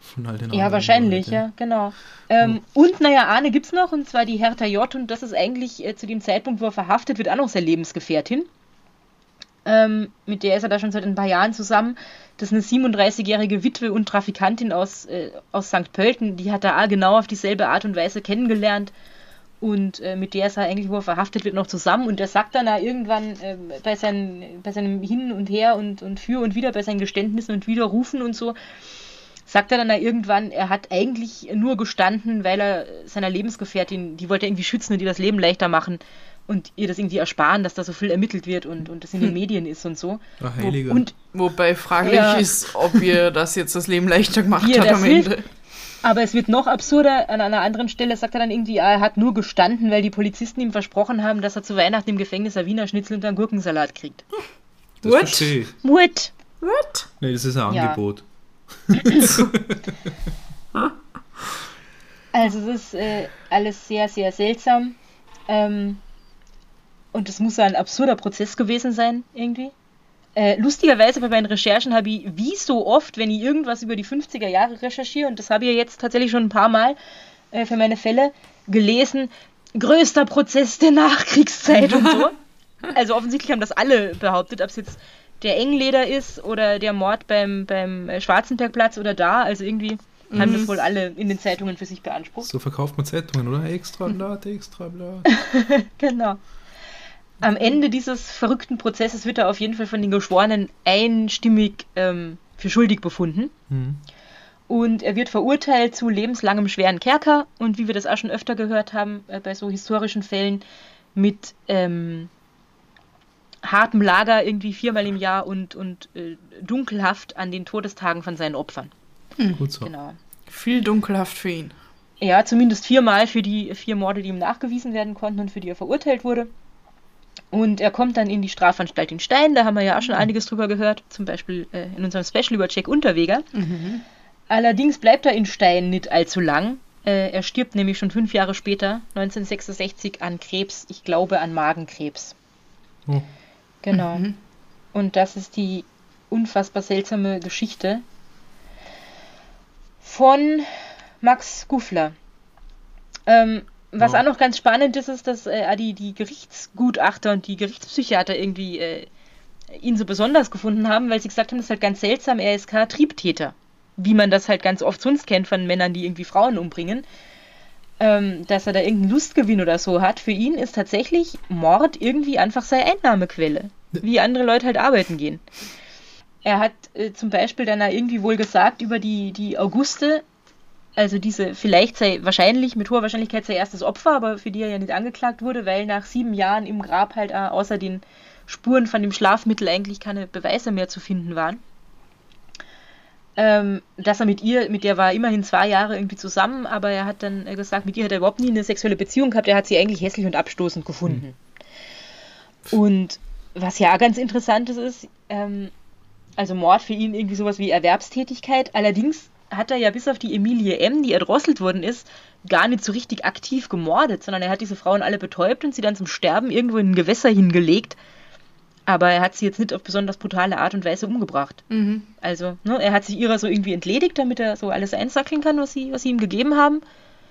Von all den Ja, wahrscheinlich, Leuten. ja, genau. Ähm, Und naja, Arne gibt's noch, und zwar die Hertha J. Und das ist eigentlich äh, zu dem Zeitpunkt, wo er verhaftet wird, auch noch seine Lebensgefährtin. Ähm, mit der ist er da schon seit ein paar Jahren zusammen. Das ist eine 37-jährige Witwe und Trafikantin aus, äh, aus St. Pölten. Die hat er genau auf dieselbe Art und Weise kennengelernt. Und äh, mit der ist er eigentlich, wo er verhaftet wird, noch zusammen. Und der sagt dann auch irgendwann äh, bei, seinen, bei seinem Hin und Her und, und für und wieder, bei seinen Geständnissen und Widerrufen und so, sagt er dann da irgendwann, er hat eigentlich nur gestanden, weil er seiner Lebensgefährtin, die wollte er irgendwie schützen und ihr das Leben leichter machen und ihr das irgendwie ersparen, dass da so viel ermittelt wird und, und das in den Medien ist und so. Ach, Heiliger. Und Wobei fraglich Ja. ist, ob ihr das jetzt das Leben leichter gemacht das am hilft. Ende. Aber es wird noch absurder. An einer anderen Stelle sagt er dann irgendwie, ah, er hat nur gestanden, weil die Polizisten ihm versprochen haben, dass er zu Weihnachten im Gefängnis ein Wiener Schnitzel und einen Gurkensalat kriegt. das What? verstehe ich. What? What? Nee, das ist ein Ja. Angebot. [laughs] Also es ist äh, alles sehr, sehr seltsam. Ähm, und es muss ein absurder Prozess gewesen sein, irgendwie. Äh, lustigerweise bei meinen Recherchen habe ich, wie so oft, wenn ich irgendwas über die 50er Jahre recherchiere, und das habe ich jetzt tatsächlich schon ein paar Mal äh, für meine Fälle gelesen, größter Prozess der Nachkriegszeit und so. [laughs] Also offensichtlich haben das alle behauptet, ob es jetzt der Engleder ist oder der Mord beim, beim äh, Schwarzenbergplatz oder da. Also irgendwie haben das wohl alle in den Zeitungen für sich beansprucht. So verkauft man Zeitungen, oder? Extra [laughs] Blatt, extra Blatt. [laughs] Genau. Am Ende dieses verrückten Prozesses wird er auf jeden Fall von den Geschworenen einstimmig ähm, für schuldig befunden. Mhm. Und er wird verurteilt zu lebenslangem schweren Kerker und wie wir das auch schon öfter gehört haben äh, bei so historischen Fällen mit ähm, hartem Lager irgendwie viermal im Jahr und, und äh, Dunkelhaft an den Todestagen von seinen Opfern. Gut so. Genau. Viel dunkelhaft für ihn. Ja, zumindest viermal für die vier Morde, die ihm nachgewiesen werden konnten und für die er verurteilt wurde. Und er kommt dann in die Strafanstalt in Stein, da haben wir ja auch schon einiges drüber gehört, zum Beispiel äh, in unserem Special über Jack Unterweger. Allerdings bleibt er in Stein nicht allzu lang. Äh, er stirbt nämlich schon fünf Jahre später, 1966, an Krebs, ich glaube an Magenkrebs. Oh. Genau. Und das ist die unfassbar seltsame Geschichte von Max Guffler. Ähm, was Ja. auch noch ganz spannend ist, ist, dass äh, die, die Gerichtsgutachter und die Gerichtspsychiater irgendwie äh, ihn so besonders gefunden haben, weil sie gesagt haben, das ist halt ganz seltsam, er ist kein Triebtäter. Wie man das halt ganz oft sonst kennt von Männern, die irgendwie Frauen umbringen. Ähm, dass er da irgendeinen Lustgewinn oder so hat. Für ihn ist tatsächlich Mord irgendwie einfach seine Einnahmequelle. Wie andere Leute halt arbeiten gehen. Er hat äh, zum Beispiel dann irgendwie wohl gesagt über die, die Auguste, also diese vielleicht sei wahrscheinlich, mit hoher Wahrscheinlichkeit sein erstes Opfer, aber für die er ja nicht angeklagt wurde, weil nach sieben Jahren im Grab halt außer den Spuren von dem Schlafmittel eigentlich keine Beweise mehr zu finden waren. ähm, dass er mit ihr, mit der war immerhin zwei Jahre irgendwie zusammen, aber er hat dann gesagt, mit ihr hat er überhaupt nie eine sexuelle Beziehung gehabt, er hat sie eigentlich hässlich und abstoßend gefunden. Mhm. Und was ja ganz interessant ist, ähm, also Mord für ihn irgendwie sowas wie Erwerbstätigkeit, allerdings hat er ja bis auf die Emilie M., die erdrosselt worden ist, gar nicht so richtig aktiv gemordet, sondern er hat diese Frauen alle betäubt und sie dann zum Sterben irgendwo in ein Gewässer hingelegt. Aber er hat sie jetzt nicht auf besonders brutale Art und Weise umgebracht. Mhm. Also, ne, er hat sich ihrer so irgendwie entledigt, damit er so alles einsackeln kann, was sie, was sie ihm gegeben haben.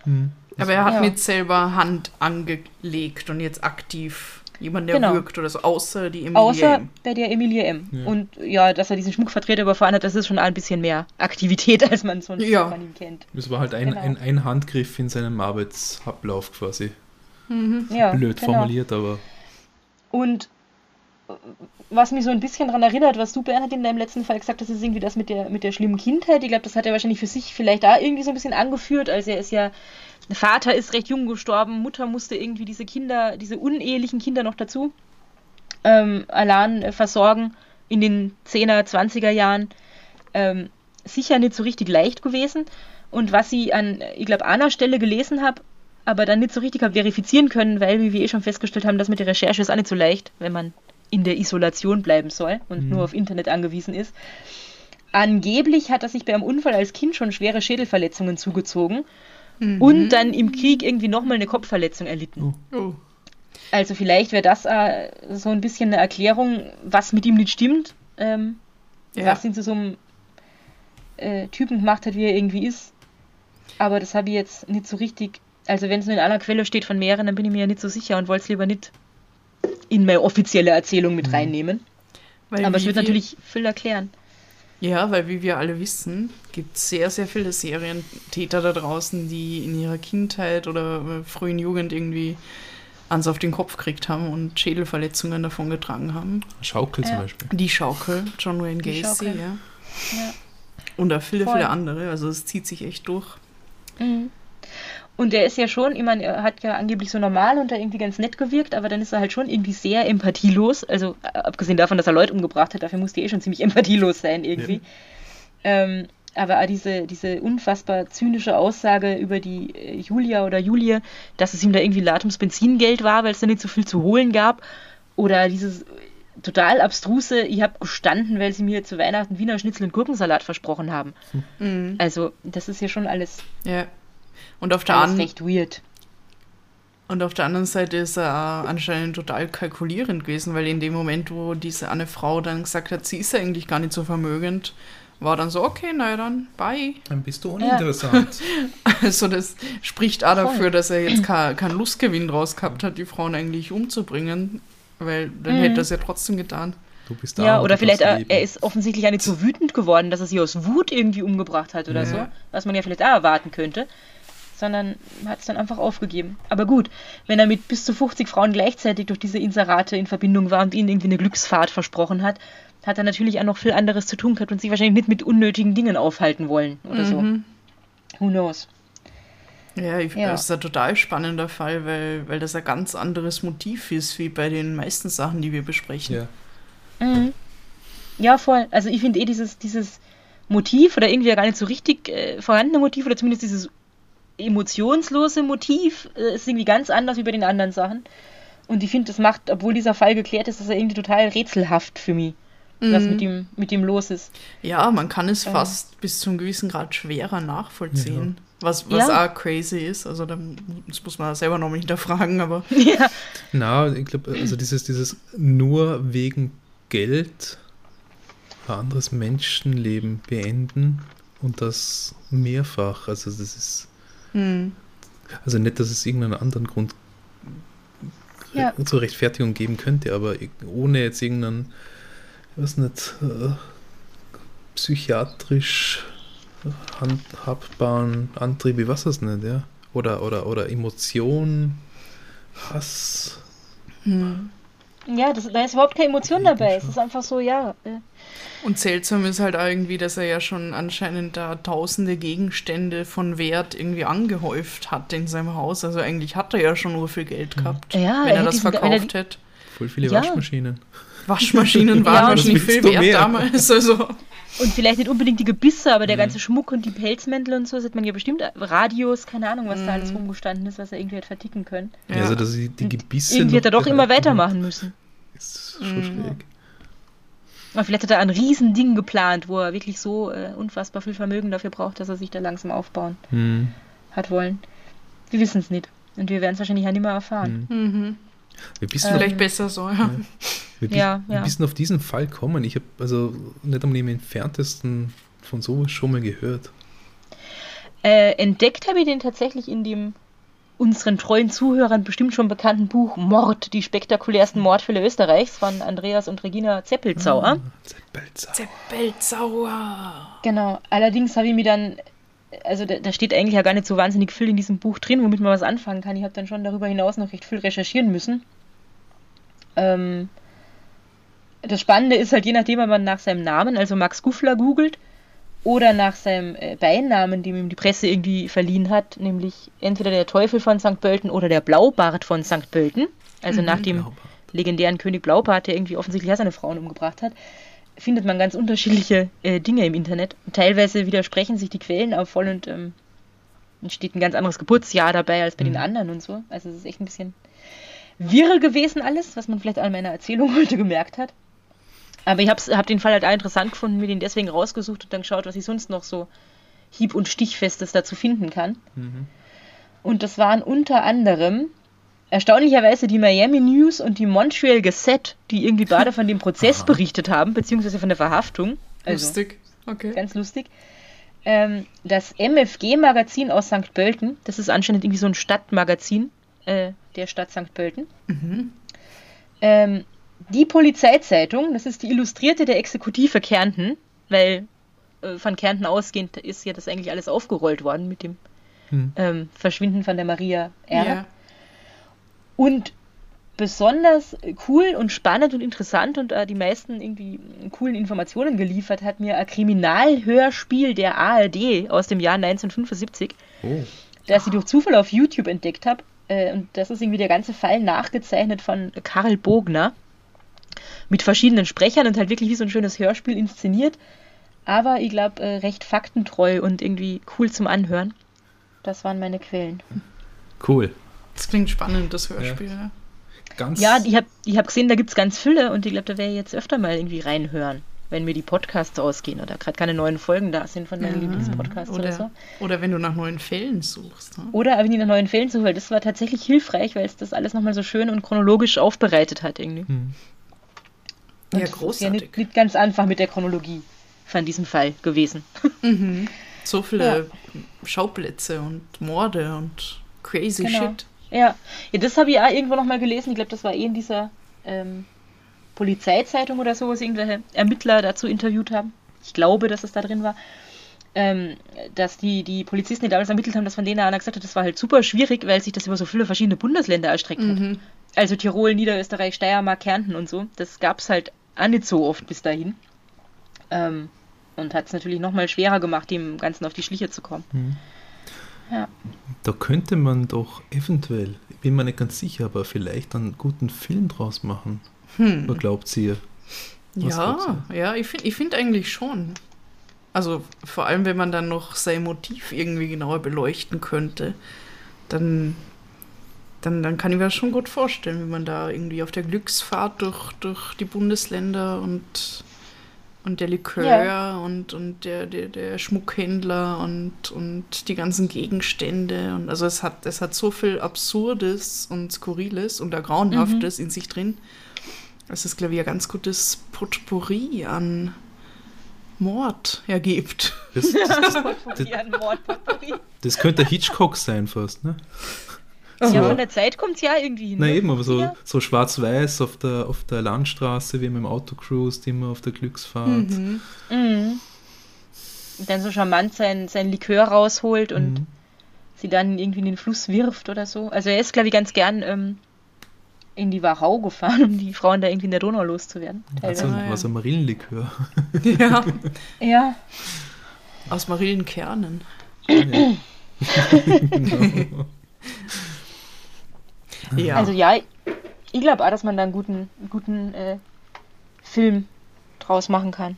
Mhm. Aber er hat ja. nicht selber Hand angelegt und jetzt aktiv jemand, der genau. wirkt oder so, außer die Emilie außer M. bei der Emilie M. Ja. Und ja, dass er diesen Schmuckvertreter überfahren hat, das ist schon ein bisschen mehr Aktivität, [laughs] als man sonst ja. von ihm kennt. Das war halt ein, genau. ein, ein, Handgriff in seinem Arbeitsablauf quasi. Mhm. Ja, Blöd genau. formuliert, aber. Und was mich so ein bisschen daran erinnert, was du, Bernhard, in deinem letzten Fall gesagt hast, ist irgendwie das mit der, mit der schlimmen Kindheit. Ich glaube, das hat er wahrscheinlich für sich vielleicht da irgendwie so ein bisschen angeführt. Also er ist ja, Vater ist recht jung gestorben, Mutter musste irgendwie diese Kinder, diese unehelichen Kinder noch dazu ähm, allein äh, versorgen in den 10er, 20er Jahren. Ähm, sicher nicht so richtig leicht gewesen. Und was ich an, ich glaube, einer Stelle gelesen habe, aber dann nicht so richtig habe verifizieren können, weil, wie wir eh schon festgestellt haben, das mit der Recherche ist auch nicht so leicht, wenn man in der Isolation bleiben soll und mhm. nur auf Internet angewiesen ist. Angeblich hat er sich beim Unfall als Kind schon schwere Schädelverletzungen zugezogen mhm. und dann im Krieg irgendwie nochmal eine Kopfverletzung erlitten. Oh. Oh. Also vielleicht wäre das äh, so ein bisschen eine Erklärung, was mit ihm nicht stimmt, ähm, ja. was ihn zu so einem äh, Typen gemacht hat, wie er irgendwie ist. Aber das habe ich jetzt nicht so richtig. Also wenn es nur in einer Quelle steht von mehreren, dann bin ich mir ja nicht so sicher und wollte es lieber nicht in meine offizielle Erzählung mit mhm. reinnehmen. Weil Aber es wird natürlich viel erklären. Ja, weil wie wir alle wissen, gibt es sehr, sehr viele Serientäter da draußen, die in ihrer Kindheit oder äh, frühen Jugend irgendwie ans auf den Kopf gekriegt haben und Schädelverletzungen davon getragen haben. Schaukel ja. zum Beispiel. Die Schaukel, John Wayne Gacy, ja. ja. Und auch viele, Voll. viele andere. Also es zieht sich echt durch. Mhm. Und der ist ja schon, ich meine, er hat ja angeblich so normal und da irgendwie ganz nett gewirkt, aber dann ist er halt schon irgendwie sehr empathielos. Also äh, abgesehen davon, dass er Leute umgebracht hat, dafür musste er eh schon ziemlich [laughs] empathielos sein irgendwie. Ja. Ähm, aber diese, diese unfassbar zynische Aussage über die äh, Julia oder Julie, dass es ihm da irgendwie Latums Benzingeld war, weil es da nicht so viel zu holen gab. Oder dieses total abstruse, ich habe gestanden, weil sie mir zu Weihnachten Wiener Schnitzel und Gurkensalat versprochen haben. Mhm. Also, das ist ja schon alles. Ja. Und auf der anderen recht weird. Und auf der anderen Seite ist er anscheinend total kalkulierend gewesen, weil in dem Moment, wo diese eine Frau dann gesagt hat, sie ist eigentlich gar nicht so vermögend, war dann so, okay, naja, dann bye. Dann bist du uninteressant. Ja. [laughs] Also das spricht auch dafür, dass er jetzt keinen kein Lustgewinn draus gehabt hat, die Frauen eigentlich umzubringen, weil dann mhm. hätte er es ja trotzdem getan. Du bist da. Ja, oder vielleicht er, er, ist offensichtlich auch nicht so wütend geworden, dass er sie aus Wut irgendwie umgebracht hat oder ja. so, was man ja vielleicht auch erwarten könnte sondern hat es dann einfach aufgegeben. Aber gut, wenn er mit bis zu 50 Frauen gleichzeitig durch diese Inserate in Verbindung war und ihnen irgendwie eine Glücksfahrt versprochen hat, hat er natürlich auch noch viel anderes zu tun gehabt und sich wahrscheinlich nicht mit unnötigen Dingen aufhalten wollen oder mhm. so. Who knows? Ja, ich, ja, das ist ein total spannender Fall, weil, weil das ein ganz anderes Motiv ist, wie bei den meisten Sachen, die wir besprechen. Ja, mhm. ja voll. Also ich finde eh dieses, dieses Motiv oder irgendwie gar nicht so richtig äh, vorhandene Motiv oder zumindest dieses emotionslose Motiv äh, ist irgendwie ganz anders wie bei den anderen Sachen. Und ich finde, das macht, obwohl dieser Fall geklärt ist, ist er irgendwie total rätselhaft für mich, mhm. was mit ihm, mit ihm los ist. Ja, man kann es äh. fast bis zu einem gewissen Grad schwerer nachvollziehen. Ja. Was, was ja. auch crazy ist. Also das muss man selber nochmal hinterfragen, aber. [laughs] Ja. Na, ich glaube, also dieses, dieses nur wegen Geld ein anderes Menschenleben beenden und das mehrfach. Also das ist hm. Also nicht, dass es irgendeinen anderen Grund ja. zur Rechtfertigung geben könnte, aber ohne jetzt irgendeinen, ich weiß nicht, äh, psychiatrisch handhabbaren Antrieb, wie was das nicht, ja? Oder, oder, oder Emotion, Hass. Hm. Ja, das, da ist überhaupt keine Emotion dabei. Es ist einfach so, ja. Und seltsam ist halt irgendwie, dass er ja schon anscheinend da tausende Gegenstände von Wert irgendwie angehäuft hat in seinem Haus. Also eigentlich hat er ja schon nur viel Geld mhm. gehabt, ja, wenn er, er das verkauft hätte. Voll viele ja. Waschmaschinen. Waschmaschinen [laughs] waren ja, wahrscheinlich viel wert mehr? damals. Also. [laughs] Und vielleicht nicht unbedingt die Gebisse, aber der Mhm. ganze Schmuck und die Pelzmäntel und so, das hat man ja bestimmt Radios, keine Ahnung, was da alles Mhm. rumgestanden ist, was er irgendwie hat verticken können. Ja. Also, dass sie die Gebisse. Irgendwie hat er doch immer weitermachen müssen. Ist schon Mhm. schräg. Aber vielleicht hat er ein Riesending geplant, wo er wirklich so äh, unfassbar viel Vermögen dafür braucht, dass er sich da langsam aufbauen Hm. hat wollen. Wir wissen es nicht. Und wir werden es wahrscheinlich ja nicht mehr erfahren. Hm. Wir wissen, Ähm, Vielleicht besser so, ja. wir, ja, wir ja. wissen auf diesen Fall kommen. Ich habe also nicht am entferntesten von sowas schon mal gehört. Äh, entdeckt habe ich den tatsächlich in dem unseren treuen Zuhörern bestimmt schon bekannten Buch Mord, die spektakulärsten Mordfälle Österreichs von Andreas und Regina Zeppelzauer. Ah, Zeppelzauer. Zeppelzauer. Genau. Allerdings habe ich mir dann, also da, da steht eigentlich ja gar nicht so wahnsinnig viel in diesem Buch drin, womit man was anfangen kann. Ich habe dann schon darüber hinaus noch recht viel recherchieren müssen. Ähm, das Spannende ist halt, je nachdem, ob man nach seinem Namen, also Max Guffler, googelt oder nach seinem äh, Beinamen, dem ihm die Presse irgendwie verliehen hat, nämlich entweder der Teufel von St. Pölten oder der Blaubart von St. Pölten, also nach dem Blaubart. legendären König Blaubart, der irgendwie offensichtlich auch seine Frauen umgebracht hat, findet man ganz unterschiedliche äh, Dinge im Internet. Und teilweise widersprechen sich die Quellen auch voll und ähm, steht ein ganz anderes Geburtsjahr dabei als bei den Mhm. anderen und so. Also es ist echt ein bisschen wirr gewesen alles, was man vielleicht an meiner Erzählung [laughs] heute gemerkt hat. Aber ich habe hab den Fall halt auch interessant gefunden, mir den deswegen rausgesucht und dann geschaut, was ich sonst noch so hieb- und stichfestes dazu finden kann. Mhm. Und das waren unter anderem erstaunlicherweise die Miami News und die Montreal Gazette, die irgendwie beide von dem Prozess Aha. berichtet haben, beziehungsweise von der Verhaftung. Also Lustig. Okay. ganz lustig. Ähm, das MFG-Magazin aus St. Pölten, das ist anscheinend irgendwie so ein Stadtmagazin äh, der Stadt St. Pölten. Mhm. Ähm, die Polizeizeitung, das ist die Illustrierte der Exekutive Kärnten, weil äh, von Kärnten ausgehend ist ja das eigentlich alles aufgerollt worden mit dem Hm. ähm, Verschwinden von der Maria R. Ja. Und besonders cool und spannend und interessant und äh, die meisten irgendwie coolen Informationen geliefert hat mir ein Kriminalhörspiel der ARD aus dem Jahr 1975, Oh. das ich durch Zufall auf YouTube entdeckt habe. Äh, und das ist irgendwie der ganze Fall nachgezeichnet von Karl Bogner mit verschiedenen Sprechern und halt wirklich wie so ein schönes Hörspiel inszeniert. Aber ich glaube, äh, recht faktentreu und irgendwie cool zum Anhören. Das waren meine Quellen. Cool. Das klingt spannend, das Hörspiel. Ja. Ganz. Ja, ich habe ich hab gesehen, da gibt es ganz viele und ich glaube, da werde ich jetzt öfter mal irgendwie reinhören, wenn mir die Podcasts ausgehen oder gerade keine neuen Folgen da sind von meinen Ja. Lieblingspodcasts oder, Oder, so. oder wenn du nach neuen Fällen suchst. Ne? Oder wenn ich nach neuen Fällen suche, weil das war tatsächlich hilfreich, weil es das alles nochmal so schön und chronologisch aufbereitet hat irgendwie. Hm. Und Ja, ist großartig. Ja nicht, nicht ganz einfach mit der Chronologie von diesem Fall gewesen. [laughs] Mhm. So viele Schauplätze und Morde und crazy Genau. shit. Ja, ja das habe ich auch irgendwo nochmal gelesen. Ich glaube, das war eh in dieser ähm, Polizeizeitung oder so, wo sie irgendwelche Ermittler dazu interviewt haben. Ich glaube, dass es da drin war. Ähm, dass die, die Polizisten, die damals ermittelt haben, dass von denen einer gesagt hat, das war halt super schwierig, weil sich das über so viele verschiedene Bundesländer erstreckt hat. Mhm. Also Tirol, Niederösterreich, Steiermark, Kärnten und so. Das gab es halt auch nicht so oft bis dahin. Ähm, und hat es natürlich nochmal schwerer gemacht, dem Ganzen auf die Schliche zu kommen. Hm. Ja. Da könnte man doch eventuell, ich bin mir nicht ganz sicher, aber vielleicht einen guten Film draus machen. Hm. Was glaubt ihr? Was Ja, ja, ich finde ich find eigentlich schon. Also vor allem, wenn man dann noch sein Motiv irgendwie genauer beleuchten könnte, dann, dann, dann kann ich mir das schon gut vorstellen, wie man da irgendwie auf der Glücksfahrt durch, durch die Bundesländer und, und der Likör Ja. und, und der, der, der Schmuckhändler und, und die ganzen Gegenstände. Und also es hat, es hat so viel Absurdes und Skurriles und Grauenhaftes in sich drin. Es ist, glaube ich, ein ganz gutes Potpourri an Mord ergibt. Das, [laughs] Potpourri an Mordpotpourri. das könnte Hitchcock sein fast, ne? Ja, von der Zeit kommt es ja irgendwie hin. Na ne? eben, aber so, Ja. so schwarz-weiß auf der, auf der Landstraße, wie man im Auto cruist, immer auf der Glücksfahrt. Mhm. Mhm. Und dann so charmant sein, sein Likör rausholt und Mhm. sie dann irgendwie in den Fluss wirft oder so. Also er ist, glaube ich, ganz gern ähm, in die Wachau gefahren, um die Frauen da irgendwie in der Donau loszuwerden. Also, ja. was ein Marillenlikör. Ja, [laughs] Ja, aus Marillenkernen. ja. [laughs] [laughs] Ja, also ja, ich glaube auch, dass man da einen guten, guten äh, Film draus machen kann.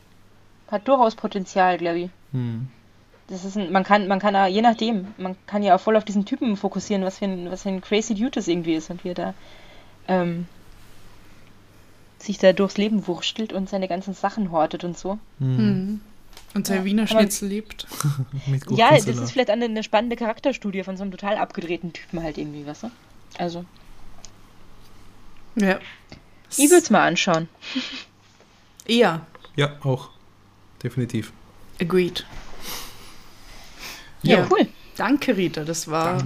hat durchaus Potenzial, glaube ich. Hm. Das ist ein, man kann, man kann auch, je nachdem, man kann ja auch voll auf diesen Typen fokussieren, was für ein, was für ein crazy Dude das irgendwie ist und wie er da ähm, sich da durchs Leben wurstelt und seine ganzen Sachen hortet und so. Hm. Mhm. Und sein Ja, Wiener Schnitzel lebt. [laughs] Mit Ja, das ist vielleicht eine, eine spannende Charakterstudie von so einem total abgedrehten Typen halt irgendwie, weißt du? Also, Ja. ich würde es mal anschauen. [laughs] Ja, Ja, auch. Definitiv. agreed. Ja, Ja. cool. Danke, Rita. Das war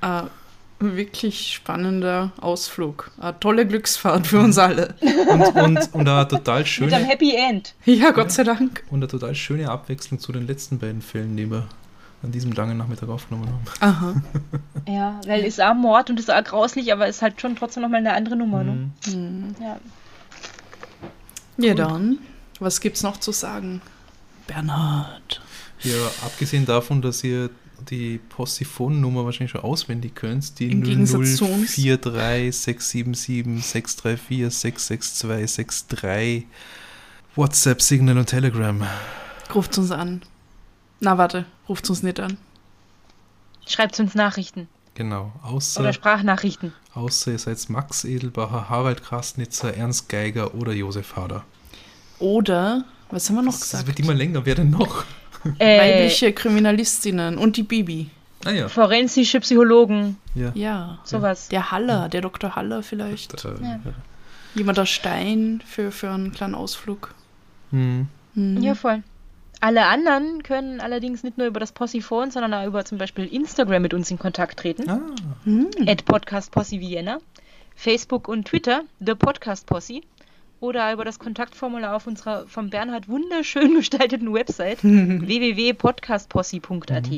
ein wirklich spannender Ausflug. Eine tolle Glücksfahrt für uns alle. [laughs] Und, und, und eine total Mit einem schöne Happy End. Ja, Gott sei Dank. und eine total schöne Abwechslung zu den letzten beiden Fällen, die wir an diesem langen Nachmittag aufgenommen haben. Aha. [laughs] Ja, weil ist auch Mord und ist auch grauslich, aber ist halt schon trotzdem nochmal eine andere Nummer, ne? Hm. Hm. Ja. Ja, dann. Was gibt's noch zu sagen? Bernhard. Ja, abgesehen davon, dass ihr die Possiphon-Nummer wahrscheinlich schon auswendig könnt, die Im Gegensatz zu uns. 043 677 634 662 63 WhatsApp, Signal und Telegram. Ruft uns an. Na, warte, ruft uns nicht an. Schreibt uns Nachrichten Genau, oder außer, Sprachnachrichten. außer ihr seid Max Edelbacher, Harald Krasnitzer, Ernst Geiger oder Josef Hader. Oder, was haben wir noch Das gesagt? wird immer länger, wer denn noch? [laughs] Äh, Weibliche Kriminalistinnen und die Bibi. Ah ja. forensische Psychologen, ja. Ja. sowas. Der Haller, der Dr. Haller vielleicht. Äh, Ja. Jemand aus Stein für, für einen kleinen Ausflug. Hm. Hm. Ja, voll. Alle anderen können allerdings nicht nur über das Possiphone, sondern auch über zum Beispiel Instagram mit uns in Kontakt treten. Ah, Hm. At Podcast Posse Vienna. Facebook und Twitter, The Podcast Posse. Oder über das Kontaktformular auf unserer vom Bernhard wunderschön [laughs] gestalteten Website [laughs] www.podcastposse.at.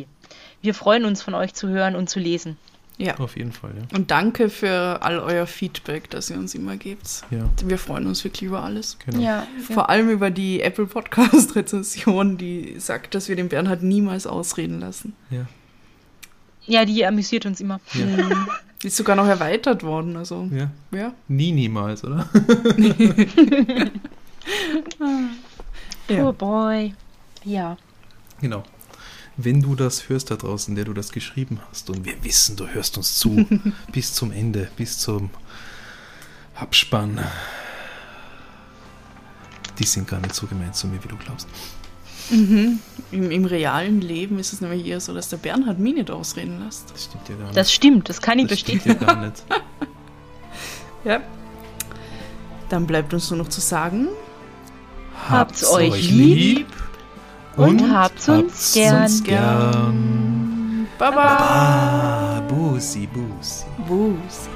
Wir freuen uns, von euch zu hören und zu lesen. Ja. auf jeden Fall, ja. Und danke für all euer Feedback, das ihr uns immer gebt. Ja, Wir freuen uns wirklich über alles. genau. Ja, Vor allem über die Apple Podcast Rezension, die sagt, dass wir den Bernhard niemals ausreden lassen. Ja. ja, die amüsiert uns immer. Ja. Die [laughs] ist sogar noch erweitert worden, also ja. ja. Nie, niemals, oder? [laughs] [laughs] Oh boy. Ja. Genau. Wenn du das hörst da draußen, der du das geschrieben hast, und wir wissen, du hörst uns zu, [laughs] bis zum Ende, bis zum Abspann. Die sind gar nicht so gemeint zu mir, wie du glaubst. Mhm. Im, Im realen Leben ist es nämlich eher so, dass der Bernhard mich nicht ausreden lässt. Das stimmt ja gar nicht. Das stimmt, das kann ich das stimmt bestätigen. ja gar nicht. [laughs] Ja. Dann bleibt uns nur noch zu sagen, Habt's euch lieb und, und habt's uns gern. Uns gern. Baba. Baba. Busi, busi. Busi.